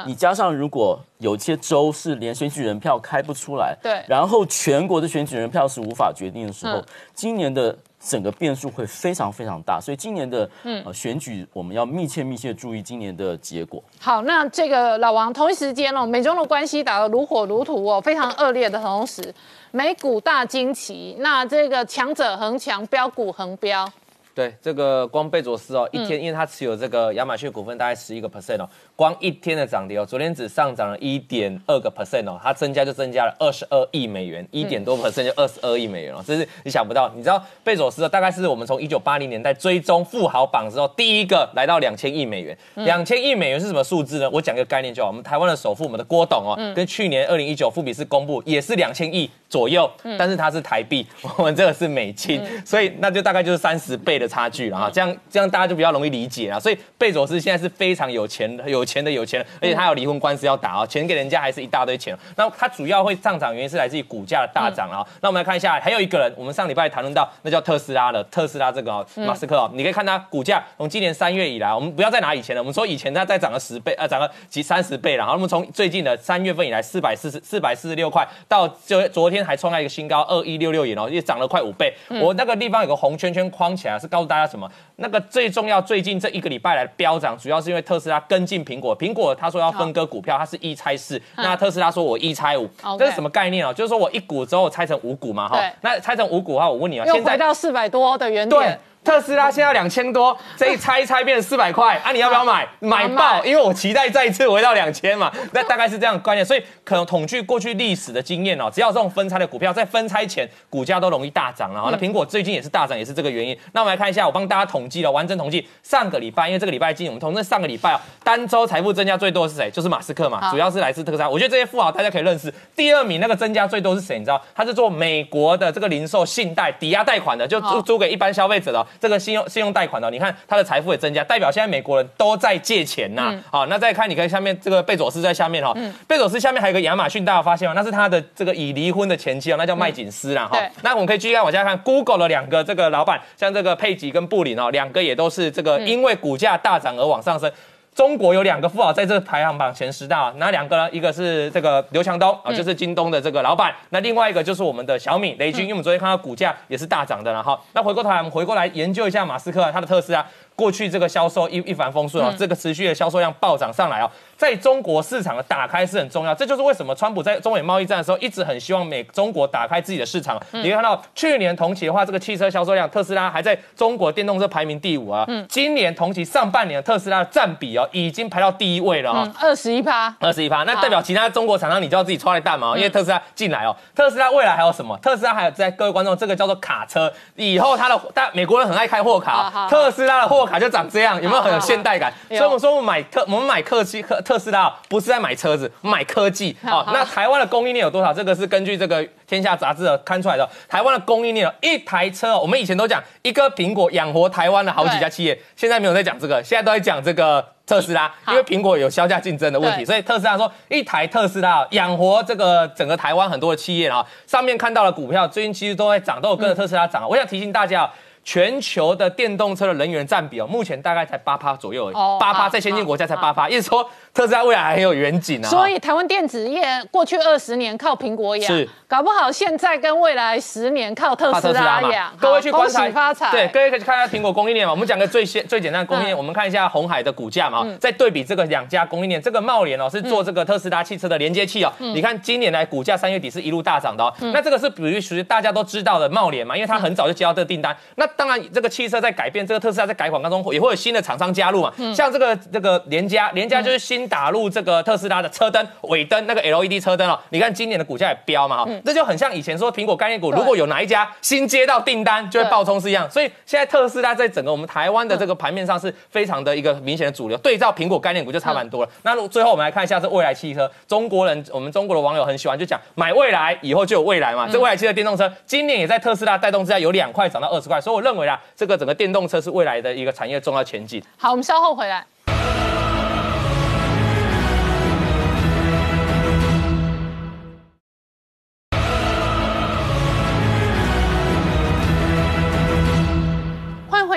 E: 你加上如果有些州是连选举人票开不出来，
A: 对，
E: 然后全国的选举人票是无法决定的时候，今年的。整个变数会非常非常大，所以今年的呃选举我们要密切密切注意今年的结果。
A: 好，那这个老王同一时间哦，美中的关系打得如火如荼哦，非常恶劣的同时，美股大惊奇，那这个强者恒强，标股恒标。
H: 对，这个光贝佐斯哦，一天因为他持有这个亚马逊股份大概十一个 percent 哦。光一天的涨跌哦，昨天只上涨了一点二个 percent 哦，它增加就增加了二十二亿美元，一点多 percent 就二十二亿美元哦，这是你想不到。你知道贝佐斯哦大概是我们从一九八零年代追踪富豪榜之后第一个来到两千亿美元。两千亿美元是什么数字呢？我讲个概念就好，我们台湾的首富我们的郭董哦，跟去年二零一九富比士公布也是两千亿左右，但是它是台币，我们这个是美金，所以那就大概就是三十倍的差距了哈。这样这样大家就比较容易理解啊。所以贝佐斯现在是非常有钱的，有钱的有钱，而且他有离婚官司要打啊，钱给人家还是一大堆钱。那他主要会上涨原因是来自于股价的大涨啊。那我们来看一下，还有一个人，我们上礼拜谈论到，那叫特斯拉的特斯拉这个马斯克哦，你可以看他股价从今年三月以来，我们不要再拿以前的，我们说以前它再涨了十倍，呃，涨了几三十倍了。然后我们从最近的三月份以来，四百四十四百四十六块，到就昨天还创下一个新高二一六六元哦，也涨了快五倍。我那个地方有个红圈圈框起来，是告诉大家什么？那个最重要，最近这一个礼拜来的飙涨，主要是因为特斯拉跟进苹果，苹果他说。要分割股票，它是一拆四。那特斯拉说我一拆五，这是什么概念哦？就是说我一股之后拆成五股嘛，哈。那拆成五股的话，我问你啊，
A: 现在到四百多的原点。
H: 特斯拉现在两千多，这一拆一拆变成四百块啊！你要不要买？买爆！因为我期待再一次回到两千嘛。那大概是这样观念，所以可能统计过去历史的经验哦，只要这种分拆的股票在分拆前股价都容易大涨了。那苹果最近也是大涨，也是这个原因。那我们来看一下，我帮大家统计了完整统计，上个礼拜，因为这个礼拜进，我们统计上个礼拜哦，单周财富增加最多的是谁？就是马斯克嘛，主要是来自特斯拉。我觉得这些富豪大家可以认识。第二名那个增加最多是谁？你知道？他是做美国的这个零售信贷抵押贷款的，就租租给一般消费者的这个信用信用。贷款的，你看他的财富也增加，代表现在美国人都在借钱呐。好，那再看，你看下面这个贝佐斯在下面哈，贝佐斯下面还有个亚马逊，大家发现吗？那是他的这个已离婚的前妻哦，那叫麦锦斯啦哈。那我们可以继续看往下看，Google 的两个这个老板，像这个佩吉跟布林哦，两个也都是这个因为股价大涨而往上升。中国有两个富豪在这个排行榜前十大，哪两个呢？一个是这个刘强东啊，就是京东的这个老板。那另外一个就是我们的小米雷军，因为我们昨天看到股价也是大涨的了哈。那回过头来，我们回过来研究一下马斯克他的特斯拉。过去这个销售一一帆风顺哦，这个持续的销售量暴涨上来哦，在中国市场的打开是很重要，这就是为什么川普在中美贸易战的时候一直很希望美中国打开自己的市场。你会看到去年同期的话，这个汽车销售量，特斯拉还在中国电动车排名第五啊。嗯。今年同期上半年特斯拉的占比哦，已经排到第一位了哈。
A: 二十一趴。
H: 二十一趴，那代表其他中国厂商你就要自己抓来蛋嘛，因为特斯拉进来哦。特斯拉未来还有什么？特斯拉还有在各位观众，这个叫做卡车，以后它的但美国人很爱开货卡，特斯拉的货卡就长这样。有没有很有现代感？所以我们说，我们买特，我们买科技特特斯拉，不是在买车子，买科技。好，那台湾的供应链有多少？这个是根据这个《天下杂志》看出来的。台湾的供应链，一台车，我们以前都讲一个苹果养活台湾的好几家企业，现在没有在讲这个，现在都在讲这个特斯拉，因为苹果有销价竞争的问题，所以特斯拉说一台特斯拉养活这个整个台湾很多的企业啊。上面看到的股票最近其实都在涨，都有跟着特斯拉涨。我想提醒大家。全球的电动车的能源占比哦，目前大概才八趴左右而已，八趴在先进国家才八趴，意思说。特斯拉未来还很有远景啊。
A: 所以台湾电子业过去二十年靠苹果养
H: 是，
A: 搞不好现在跟未来十年靠特斯拉养。
H: 各位去
A: 好
H: 观察
A: 发财。
H: 对，各位可以看一下苹果供应链嘛。我们讲个最先最简单的供应链，
A: 嗯
H: 我们看一下红海的股价嘛。再对比这个两家供应链，这个茂联哦是做这个特斯拉汽车的连接器哦。
A: 嗯
H: 你看今年来股价三月底是一路大涨的哦。那这个是比如属于大家都知道的茂联嘛，因为它很早就接到这个订单。那当然这个汽车在改变，这个特斯拉在改款当中也会有新的厂商加入嘛。
A: 嗯
H: 像这个这个联家，联家就是新打入这个特斯拉的车灯尾灯那个 LED 车灯哦。你看今年的股价也飙嘛哈，这就很像以前说苹果概念股，如果有哪一家新接到订单就会爆冲是一样。所以现在特斯拉在整个我们台湾的这个盘面上是非常的一个明显的主流，对照苹果概念股就差蛮多了。那最后我们来看一下这未来汽车，中国人我们中国的网友很喜欢就讲买未来以后就有未来嘛。这未来汽车电动车今年也在特斯拉带动之下有两块涨到二十块，所以我认为啊，这个整个电动车是未来的一个产业重要前景。
A: 好，我们稍后回来。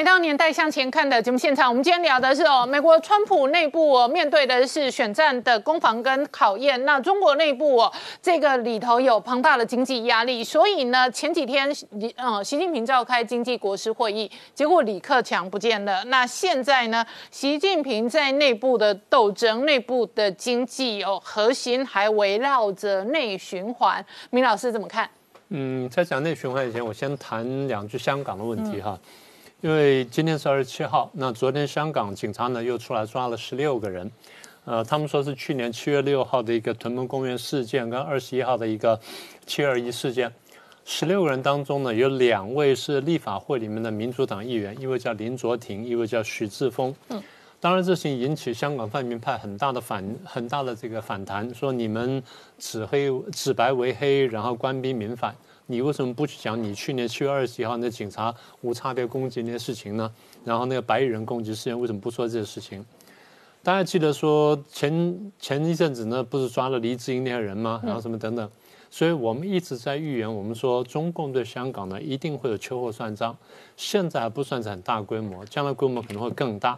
A: 回到《年代向前看》的节目现场。我们今天聊的是哦，美国川普内部哦面对的是选战的攻防跟考验。那中国内部哦，这个里头有庞大的经济压力，所以呢，前几天呃习近平召开经济国师会议，结果李克强不见了。那现在呢，习近平在内部的斗争、内部的经济哦，核心还围绕着内循环。明老师怎么看？
I: 嗯，在讲内循环以前，我先谈两句香港的问题哈。因为今天是二十七号，那昨天香港警察呢又出来抓了十六个人，呃，他们说是去年七月六号的一个屯门公园事件跟二十一号的一个七二一事件，十六个人当中呢有两位是立法会里面的民主党议员，一位叫林卓廷，一位叫许志峰。嗯，当然这事情引起香港泛民派很大的反很大的这个反弹，说你们指黑指白为黑，然后官逼民反。你为什么不去讲你去年七月二十一号那警察无差别攻击那些事情呢？然后那个白衣人攻击事件为什么不说这些事情？大家记得说前前一阵子呢，不是抓了黎智英那些人吗？然后什么等等，所以我们一直在预言，我们说中共对香港呢一定会有秋后算账。现在还不算是很大规模，将来规模可能会更大。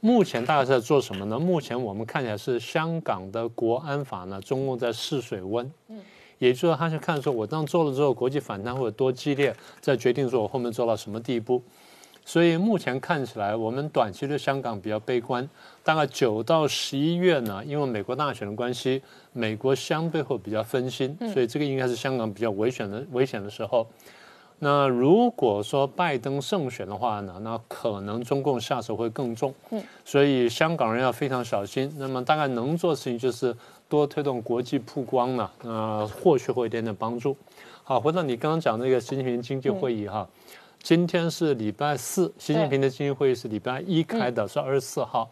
I: 目前大概是在做什么呢？目前我们看起来是香港的国安法呢，中共在试水温。也就是说，他是看说，我这样做了之后，国际反弹会有多激烈，再决定说我后面做到什么地步。所以目前看起来，我们短期对香港比较悲观。大概九到十一月呢，因为美国大选的关系，美国相对会比较分心，所以这个应该是香港比较危险的危险的时候。那如果说拜登胜选的话呢，那可能中共下手会更重。嗯，所以香港人要非常小心。那么大概能做的事情就是多推动国际曝光呢，呃，或许会有点点帮助。好，回到你刚刚讲那个习近平经济会议哈，今天是礼拜四，习近平的经济会议是礼拜一开的，是二十四号。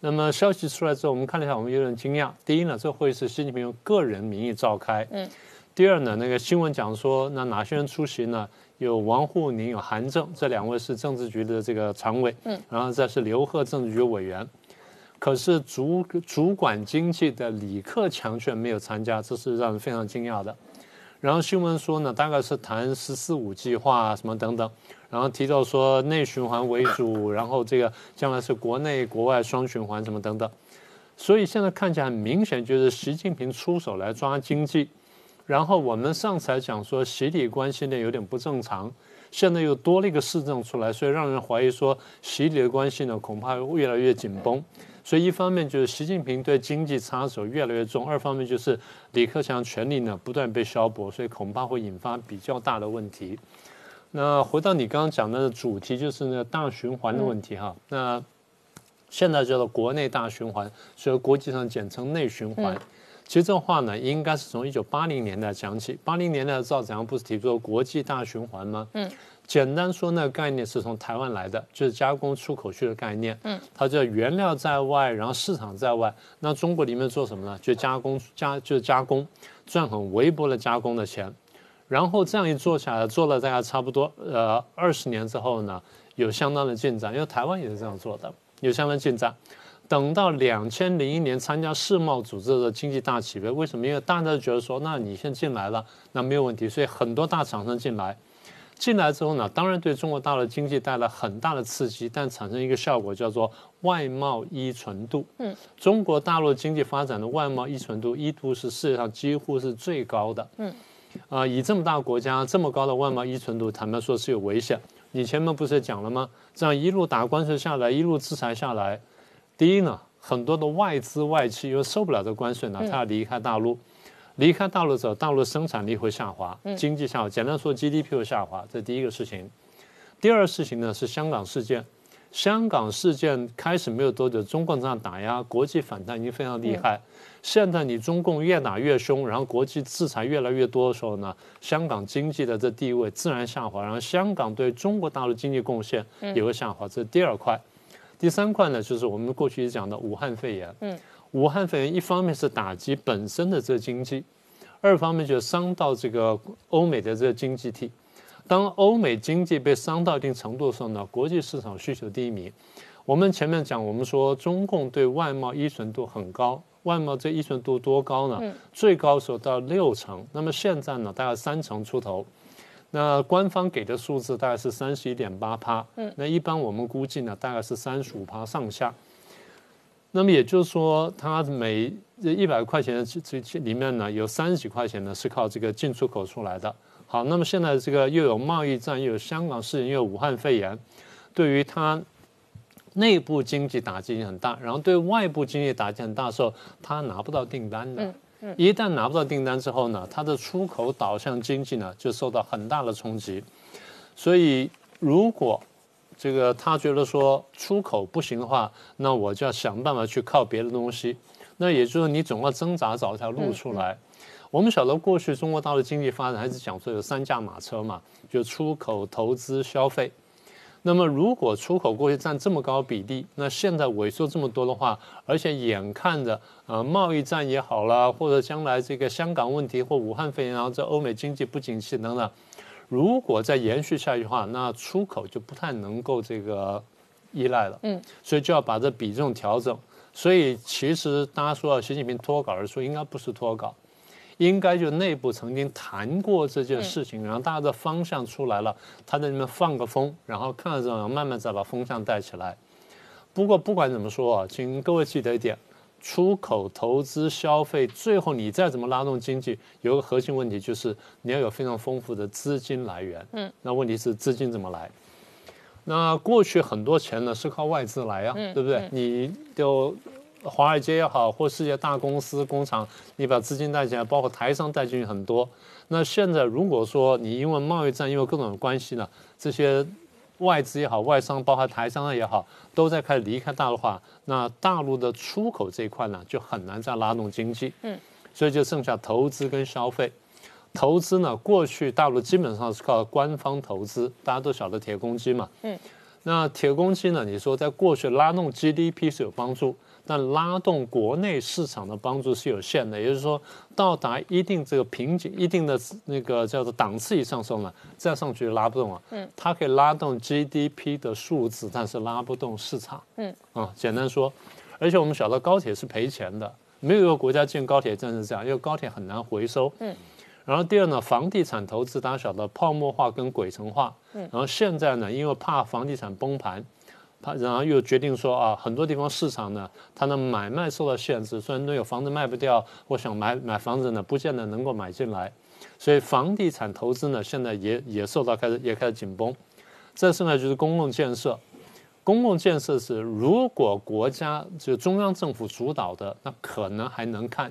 I: 那么消息出来之后，我们看了一下，我们有点惊讶。第一呢，这会议是习近平用个人名义召开。嗯。第二呢，那个新闻讲说，那哪些人出席呢？有王沪宁，有韩正，这两位是政治局的这个常委，嗯，然后再是刘鹤政治局委员。可是主主管经济的李克强却没有参加，这是让人非常惊讶的。然后新闻说呢，大概是谈“十四五”计划什么等等，然后提到说内循环为主，然后这个将来是国内国外双循环什么等等。所以现在看起来很明显，就是习近平出手来抓经济。然后我们上次还讲说，习李关系呢有点不正常，现在又多了一个市政出来，所以让人怀疑说，习李的关系呢恐怕越来越紧绷。所以一方面就是习近平对经济插手越来越重，二方面就是李克强权力呢不断被削薄，所以恐怕会引发比较大的问题。那回到你刚刚讲的主题，就是那个大循环的问题哈。那现在叫做国内大循环，所以国际上简称内循环。其实这话呢，应该是从一九八零年代讲起。八零年代的赵子阳不是提出了国际大循环吗？嗯，简单说，那个概念是从台湾来的，就是加工出口去的概念。嗯，它叫原料在外，然后市场在外。那中国里面做什么呢？就加工加就是加工，赚很微薄的加工的钱。然后这样一做下来，做了大概差不多呃二十年之后呢，有相当的进展，因为台湾也是这样做的，有相当进展。等到两千零一年参加世贸组织的经济大起飞，为什么？因为大家都觉得说，那你先进来了，那没有问题，所以很多大厂商进来。进来之后呢，当然对中国大陆经济带来很大的刺激，但产生一个效果叫做外贸依存度。嗯，中国大陆经济发展的外贸依存度一度是世界上几乎是最高的。嗯，啊，以这么大国家这么高的外贸依存度，坦白说是有危险。你前面不是讲了吗？这样一路打关税下来，一路制裁下来，第一呢，很多的外资外企又受不了这关税呢，他要离开大陆。离开大陆之后，大陆生产力会下滑，经济下滑。简单说，GDP 会下滑，这第一个事情。第二个事情呢是香港事件。香港事件开始没有多久，中共这样打压，国际反弹已经非常厉害。现在你中共越打越凶，然后国际制裁越来越多的时候呢，香港经济的这地位自然下滑，然后香港对中国大陆经济贡献也会下滑。这是第二块。第三块呢，就是我们过去讲的武汉肺炎。嗯。武汉肺炎一方面是打击本身的这个经济，二方面就伤到这个欧美的这个经济体。当欧美经济被伤到一定程度的时候呢，国际市场需求低迷。我们前面讲，我们说中共对外贸依存度很高，外贸这依存度多高呢？最高时候到六成，那么现在呢，大概三成出头。那官方给的数字大概是三十一点八趴，那一般我们估计呢，大概是三十五趴上下。那么也就是说，它每一百块钱这这里面呢，有三十几块钱呢是靠这个进出口出来的。好，那么现在这个又有贸易战，又有香港事情，又有武汉肺炎，对于它内部经济打击很大，然后对外部经济打击很大的时候，它拿不到订单的。嗯一旦拿不到订单之后呢，它的出口导向经济呢就受到很大的冲击。所以如果这个他觉得说出口不行的话，那我就要想办法去靠别的东西。那也就是你总要挣扎找一条路出来。我们晓得过去中国大陆经济发展还是讲说有三驾马车嘛，就出口、投资、消费。那么如果出口过去占这么高比例，那现在萎缩这么多的话，而且眼看着呃贸易战也好了，或者将来这个香港问题或武汉肺炎，然后这欧美经济不景气等等。如果再延续下去的话，那出口就不太能够这个依赖了。嗯，所以就要把这比重调整。所以其实大家说习近平脱稿而出，应该不是脱稿，应该就内部曾经谈过这件事情，然后大家的方向出来了，他在里面放个风，然后看着慢慢再把风向带起来。不过不管怎么说啊，请各位记得一点。出口、投资、消费，最后你再怎么拉动经济，有个核心问题就是你要有非常丰富的资金来源。嗯，那问题是资金怎么来？那过去很多钱呢是靠外资来啊，对不对？你就华尔街也好，或世界大公司、工厂，你把资金带进来，包括台商带进去很多。那现在如果说你因为贸易战，因为各种关系呢，这些。外资也好，外商包括台商也好，都在开始离开大陆化，那大陆的出口这一块呢，就很难再拉动经济。嗯，所以就剩下投资跟消费。投资呢，过去大陆基本上是靠官方投资，大家都晓得铁公鸡嘛。嗯，那铁公鸡呢，你说在过去拉动 GDP 是有帮助。但拉动国内市场的帮助是有限的，也就是说，到达一定这个瓶颈、一定的那个叫做档次以上时候呢，再上去拉不动了。嗯，它可以拉动 GDP 的数字，但是拉不动市场。嗯，啊，简单说，而且我们晓得高铁是赔钱的，没有一个国家建高铁站是这样，因为高铁很难回收。嗯，然后第二呢，房地产投资大家晓得泡沫化跟鬼城化。嗯，然后现在呢，因为怕房地产崩盘。他然后又决定说啊，很多地方市场呢，它的买卖受到限制，虽然都有房子卖不掉，我想买买房子呢，不见得能够买进来，所以房地产投资呢，现在也也受到开始也开始紧绷。再剩下就是公共建设，公共建设是如果国家就中央政府主导的，那可能还能看；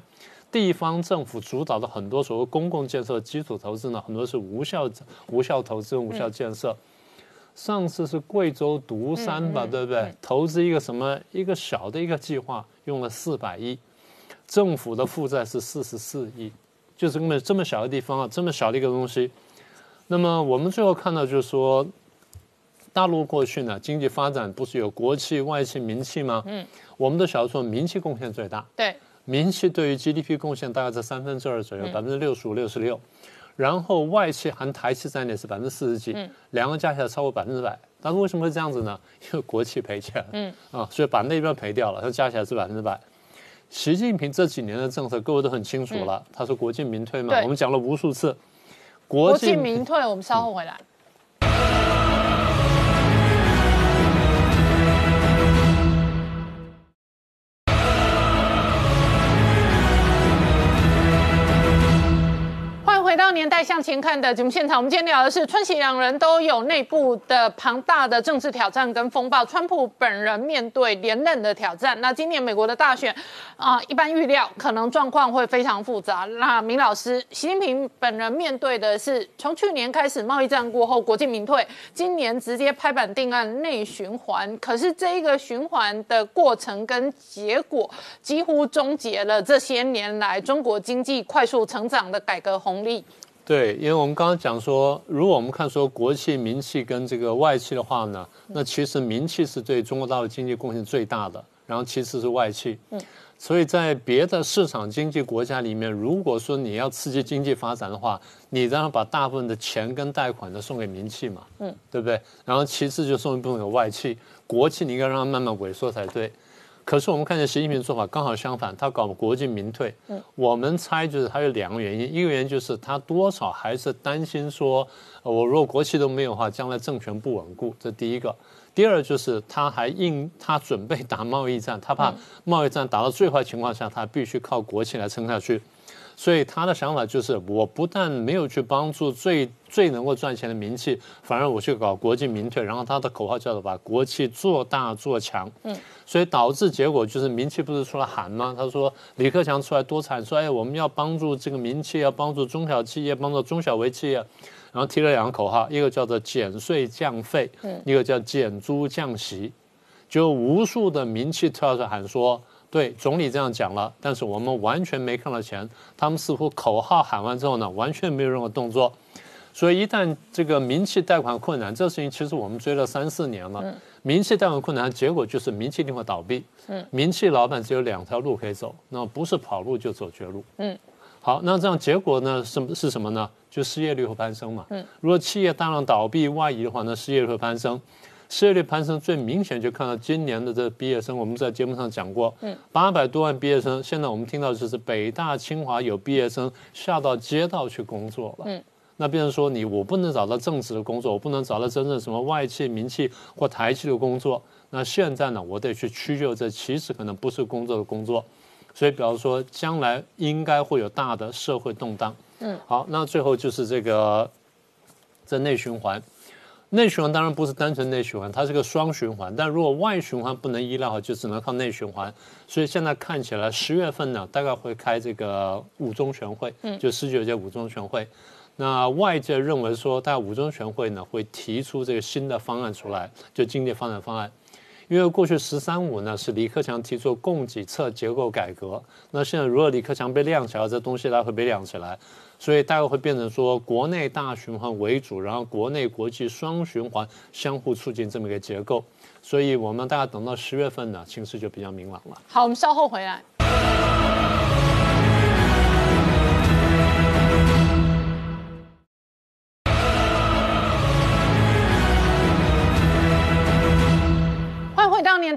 I: 地方政府主导的很多所谓公共建设基础投资呢，很多是无效无效投资、无效建设。上次是贵州独山吧，对不对？投资一个什么一个小的一个计划，用了四百亿，政府的负债是四十四亿，就是根本这么小的地方啊，这么小的一个东西。那么我们最后看到就是说，大陆过去呢，经济发展不是有国企、外企、民企吗？嗯，我们的小说民企贡献最大，
A: 对，
I: 民企对于 GDP 贡献大概在三分之二左右，百分之六十五、六十六。然后外企含台企在内是百分之四十几，两个加起来超过百分之百。但是为什么会这样子呢？因为国企赔钱，嗯啊，所以把那边赔掉了，它加起来是百分之百。习近平这几年的政策，各位都很清楚了。他说国进民退嘛，我们讲了无数次。
A: 国进民退，我们稍后回来。代向前看的节目现场，我们今天聊的是川西两人都有内部的庞大的政治挑战跟风暴。川普本人面对连任的挑战，那今年美国的大选啊，一般预料可能状况会非常复杂。那明老师，习近平本人面对的是从去年开始贸易战过后国进民退，今年直接拍板定案内循环，可是这一个循环的过程跟结果几乎终结了这些年来中国经济快速成长的改革红利。
I: 对，因为我们刚刚讲说，如果我们看说国企、民企跟这个外企的话呢，那其实民企是对中国大陆经济贡献最大的，然后其次是外企。嗯，所以在别的市场经济国家里面，如果说你要刺激经济发展的话，你当然把大部分的钱跟贷款都送给民企嘛，嗯，对不对？然后其次就送一部分给外企，国企你应该让它慢慢萎缩才对。可是我们看见习近平的做法刚好相反，他搞国进民退。嗯，我们猜就是他有两个原因，一个原因就是他多少还是担心说，我如果国企都没有的话，将来政权不稳固，这第一个。第二就是他还应他准备打贸易战，他怕贸易战打到最坏情况下，他必须靠国企来撑下去。所以他的想法就是，我不但没有去帮助最最能够赚钱的民企，反而我去搞国进民退，然后他的口号叫做把国企做大做强。嗯，所以导致结果就是民企不是出来喊吗？他说李克强出来多惨，说哎我们要帮助这个民企，要帮助中小企业，帮助中小微企业，然后提了两个口号，一个叫做减税降费，嗯，一个叫减租降息，就无数的民企跳出来喊说。对，总理这样讲了，但是我们完全没看到钱。他们似乎口号喊完之后呢，完全没有任何动作。所以一旦这个民企贷款困难，这事情其实我们追了三四年了。民企贷款困难，结果就是民企一定会倒闭。嗯，民企老板只有两条路可以走，那不是跑路就走绝路。嗯，好，那这样结果呢？什么是什么呢？就失业率会攀升嘛。嗯，如果企业大量倒闭外移的话，那失业率会攀升。失业率攀升最明显就看到今年的这毕业生，我们在节目上讲过，嗯，八百多万毕业生，现在我们听到就是北大、清华有毕业生下到街道去工作了，嗯，那变成说你我不能找到正职的工作，我不能找到真正什么外企、民企或台企的工作，那现在呢，我得去屈就这其实可能不是工作的工作，所以比方说将来应该会有大的社会动荡，嗯，好，那最后就是这个这内循环。内循环当然不是单纯内循环，它是个双循环。但如果外循环不能依赖的话，就只能靠内循环。所以现在看起来，十月份呢，大概会开这个五中全会，就十九届五中全会。那外界认为说，大概五中全会呢会提出这个新的方案出来，就经济发展方案。因为过去“十三五”呢是李克强提出供给侧结构改革，那现在如果李克强被亮起来，这东西它会被亮起来。所以大概会变成说，国内大循环为主，然后国内国际双循环相互促进这么一个结构。所以我们大概等到十月份呢，形势就比较明朗了。
A: 好，我们稍后回来。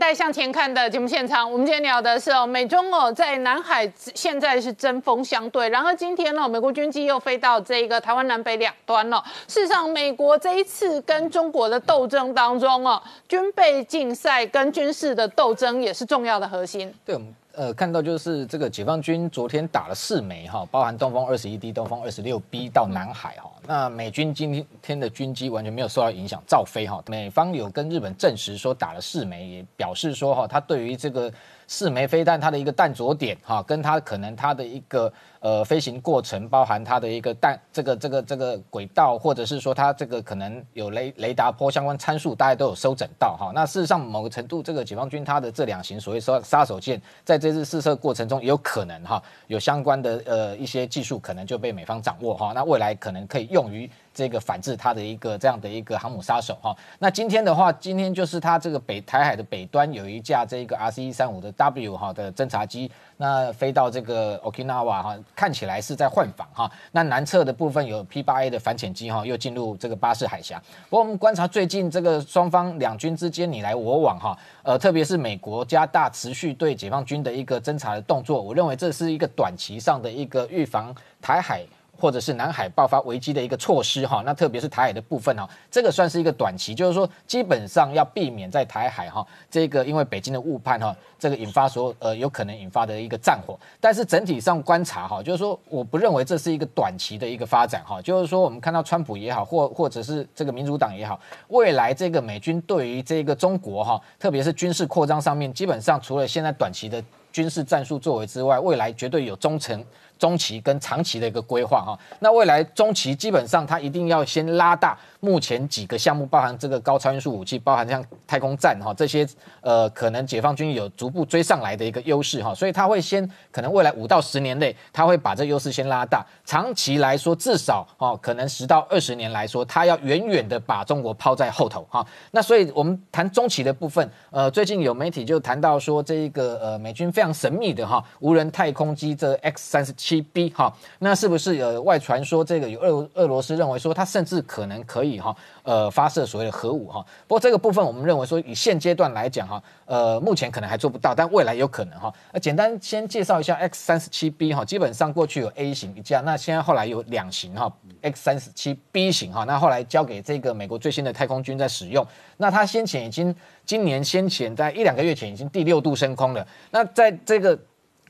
A: 年代向前看的节目现场，我们今天聊的是哦，美中哦在南海现在是针锋相对，然后今天呢，美国军机又飞到这个台湾南北两端了。事实上，美国这一次跟中国的斗争当中哦，军备竞赛跟军事的斗争也是重要的核心。
B: 对。我们呃，看到就是这个解放军昨天打了四枚哈，包含东风二十一 D、东风二十六 B 到南海哈。那美军今天的军机完全没有受到影响，照飞哈。美方有跟日本证实说打了四枚，也表示说哈，他对于这个。四枚飞弹，它的一个弹着点，哈，跟它可能它的一个呃飞行过程，包含它的一个弹这个这个这个轨道，或者是说它这个可能有雷雷达波相关参数，大家都有收整到，哈。那事实上某个程度，这个解放军它的这两型所谓说杀手锏，在这次试射过程中也，有可能哈有相关的呃一些技术可能就被美方掌握，哈。那未来可能可以用于。这个反制它的一个这样的一个航母杀手哈，那今天的话，今天就是它这个北台海的北端有一架这个 R C 一三五的 W 哈的侦察机，那飞到这个 Okinawa 哈，看起来是在换防哈。那南侧的部分有 P 八 A 的反潜机哈，又进入这个巴士海峡。不过我们观察最近这个双方两军之间你来我往哈，呃，特别是美国加大持续对解放军的一个侦察的动作，我认为这是一个短期上的一个预防台海。或者是南海爆发危机的一个措施哈。那特别是台海的部分哈，这个算是一个短期，就是说基本上要避免在台海哈这个因为北京的误判哈，这个引发所呃有可能引发的一个战火。但是整体上观察哈，就是说我不认为这是一个短期的一个发展哈，就是说我们看到川普也好，或或者是这个民主党也好，未来这个美军对于这个中国哈，特别是军事扩张上面，基本上除了现在短期的。军事战术作为之外，未来绝对有中程、中期跟长期的一个规划哈。那未来中期基本上，它一定要先拉大。目前几个项目包含这个高超音速武器，包含像太空站哈这些，呃，可能解放军有逐步追上来的一个优势哈，所以他会先可能未来五到十年内，他会把这优势先拉大。长期来说，至少哦，可能十到二十年来说，他要远远的把中国抛在后头哈。那所以我们谈中期的部分，呃，最近有媒体就谈到说，这一个呃美军非常神秘的哈无人太空机这 X 三十七 B 哈，那是不是有外传说这个有俄俄罗斯认为说它甚至可能可以。以哈，呃，发射所谓的核武哈，不过这个部分我们认为说，以现阶段来讲哈，呃，目前可能还做不到，但未来有可能哈。那简单先介绍一下 X 三十七 B 哈，基本上过去有 A 型一架，那现在后来有两型哈，X 三十七 B 型哈，那后来交给这个美国最新的太空军在使用。那它先前已经今年先前在一两个月前已经第六度升空了，那在这个。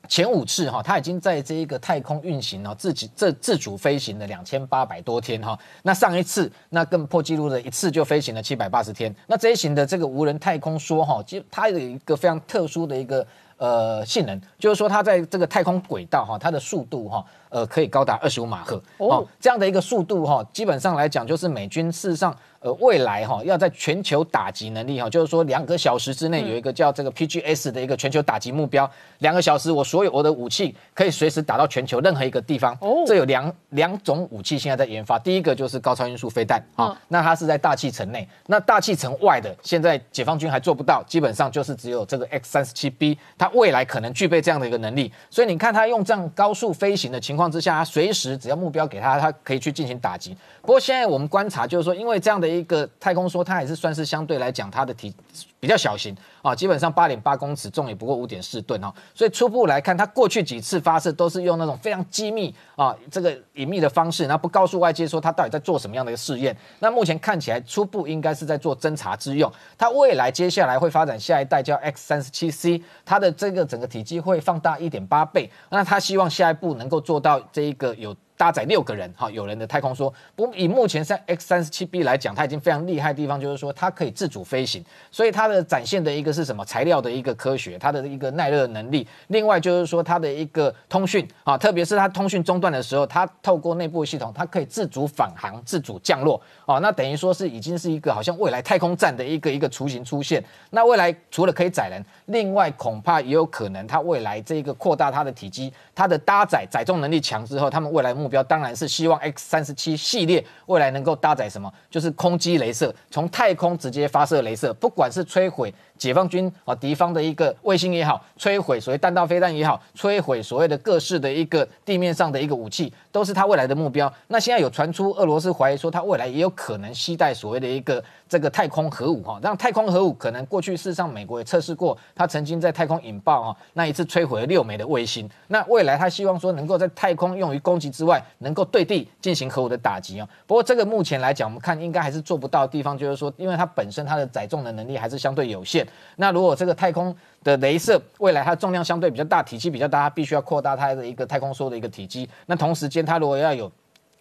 B: 前五次哈，它已经在这一个太空运行了，自己这自主飞行了两千八百多天哈。那上一次那更破纪录的一次就飞行了七百八十天。那这一型的这个无人太空梭哈，其实它有一个非常特殊的一个呃性能，就是说它在这个太空轨道哈，它的速度哈。呃，可以高达二十五马赫哦，这样的一个速度哈，基本上来讲就是美军事实上呃未来哈要在全球打击能力哈，就是说两个小时之内有一个叫这个 PGS 的一个全球打击目标，两个小时我所有我的武器可以随时打到全球任何一个地方。哦，这有两两种武器现在在研发，第一个就是高超音速飞弹啊，那它是在大气层内，那大气层外的现在解放军还做不到，基本上就是只有这个 X 三十七 B，它未来可能具备这样的一个能力，所以你看它用这样高速飞行的情况。之下，它随时只要目标给它，它可以去进行打击。不过现在我们观察，就是说，因为这样的一个太空梭，它还是算是相对来讲，它的体比较小型啊，基本上八点八公尺，重也不过五点四吨哦。所以初步来看，它过去几次发射都是用那种非常机密啊，这个隐秘的方式，然后不告诉外界说它到底在做什么样的一个试验。那目前看起来，初步应该是在做侦察之用。它未来接下来会发展下一代叫 X 三十七 C，它的这个整个体积会放大一点八倍。那它希望下一步能够做到这一个有。搭载六个人，哈，有人的太空梭。不以目前三 X 三十七 B 来讲，它已经非常厉害的地方，就是说它可以自主飞行。所以它的展现的一个是什么？材料的一个科学，它的一个耐热能力。另外就是说它的一个通讯啊，特别是它通讯中断的时候，它透过内部系统，它可以自主返航、自主降落。哦，那等于说是已经是一个好像未来太空站的一个一个雏形出现。那未来除了可以载人，另外恐怕也有可能它未来这一个扩大它的体积，它的搭载载重能力强之后，他们未来目标当然是希望 X 三十七系列未来能够搭载什么？就是空基镭射，从太空直接发射镭射，不管是摧毁。解放军啊，敌方的一个卫星也好，摧毁所谓弹道飞弹也好，摧毁所谓的各式的一个地面上的一个武器，都是他未来的目标。那现在有传出俄罗斯怀疑说，他未来也有可能携带所谓的一个这个太空核武哈。让太空核武可能过去事实上美国也测试过，他曾经在太空引爆哈，那一次摧毁了六枚的卫星。那未来他希望说能够在太空用于攻击之外，能够对地进行核武的打击啊。不过这个目前来讲，我们看应该还是做不到的地方，就是说，因为它本身它的载重的能力还是相对有限。那如果这个太空的镭射未来它重量相对比较大，体积比较大，它必须要扩大它的一个太空梭的一个体积。那同时间，它如果要有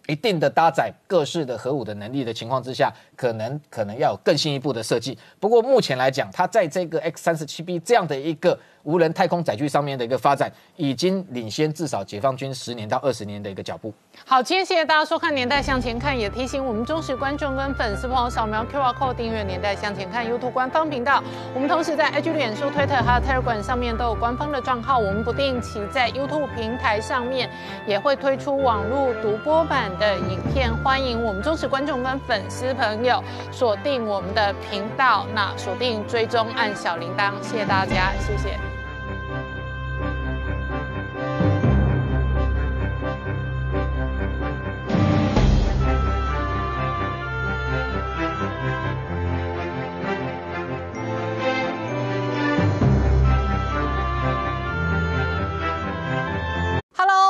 B: 一定的搭载各式的核武的能力的情况之下，可能可能要有更进一步的设计。不过目前来讲，它在这个 X 三十七 B 这样的一个。无人太空载具上面的一个发展，已经领先至少解放军十年到二十年的一个脚步。
A: 好，今天谢谢大家收看《年代向前看》，也提醒我们忠实观众跟粉丝朋友扫描 QR Code 订阅《年代向前看》YouTube 官方频道。我们同时在 IG、脸书、Twitter 还有 Telegram 上面都有官方的账号。我们不定期在 YouTube 平台上面也会推出网络独播版的影片，欢迎我们忠实观众跟粉丝朋友锁定我们的频道，那锁定追踪按小铃铛。谢谢大家，谢谢。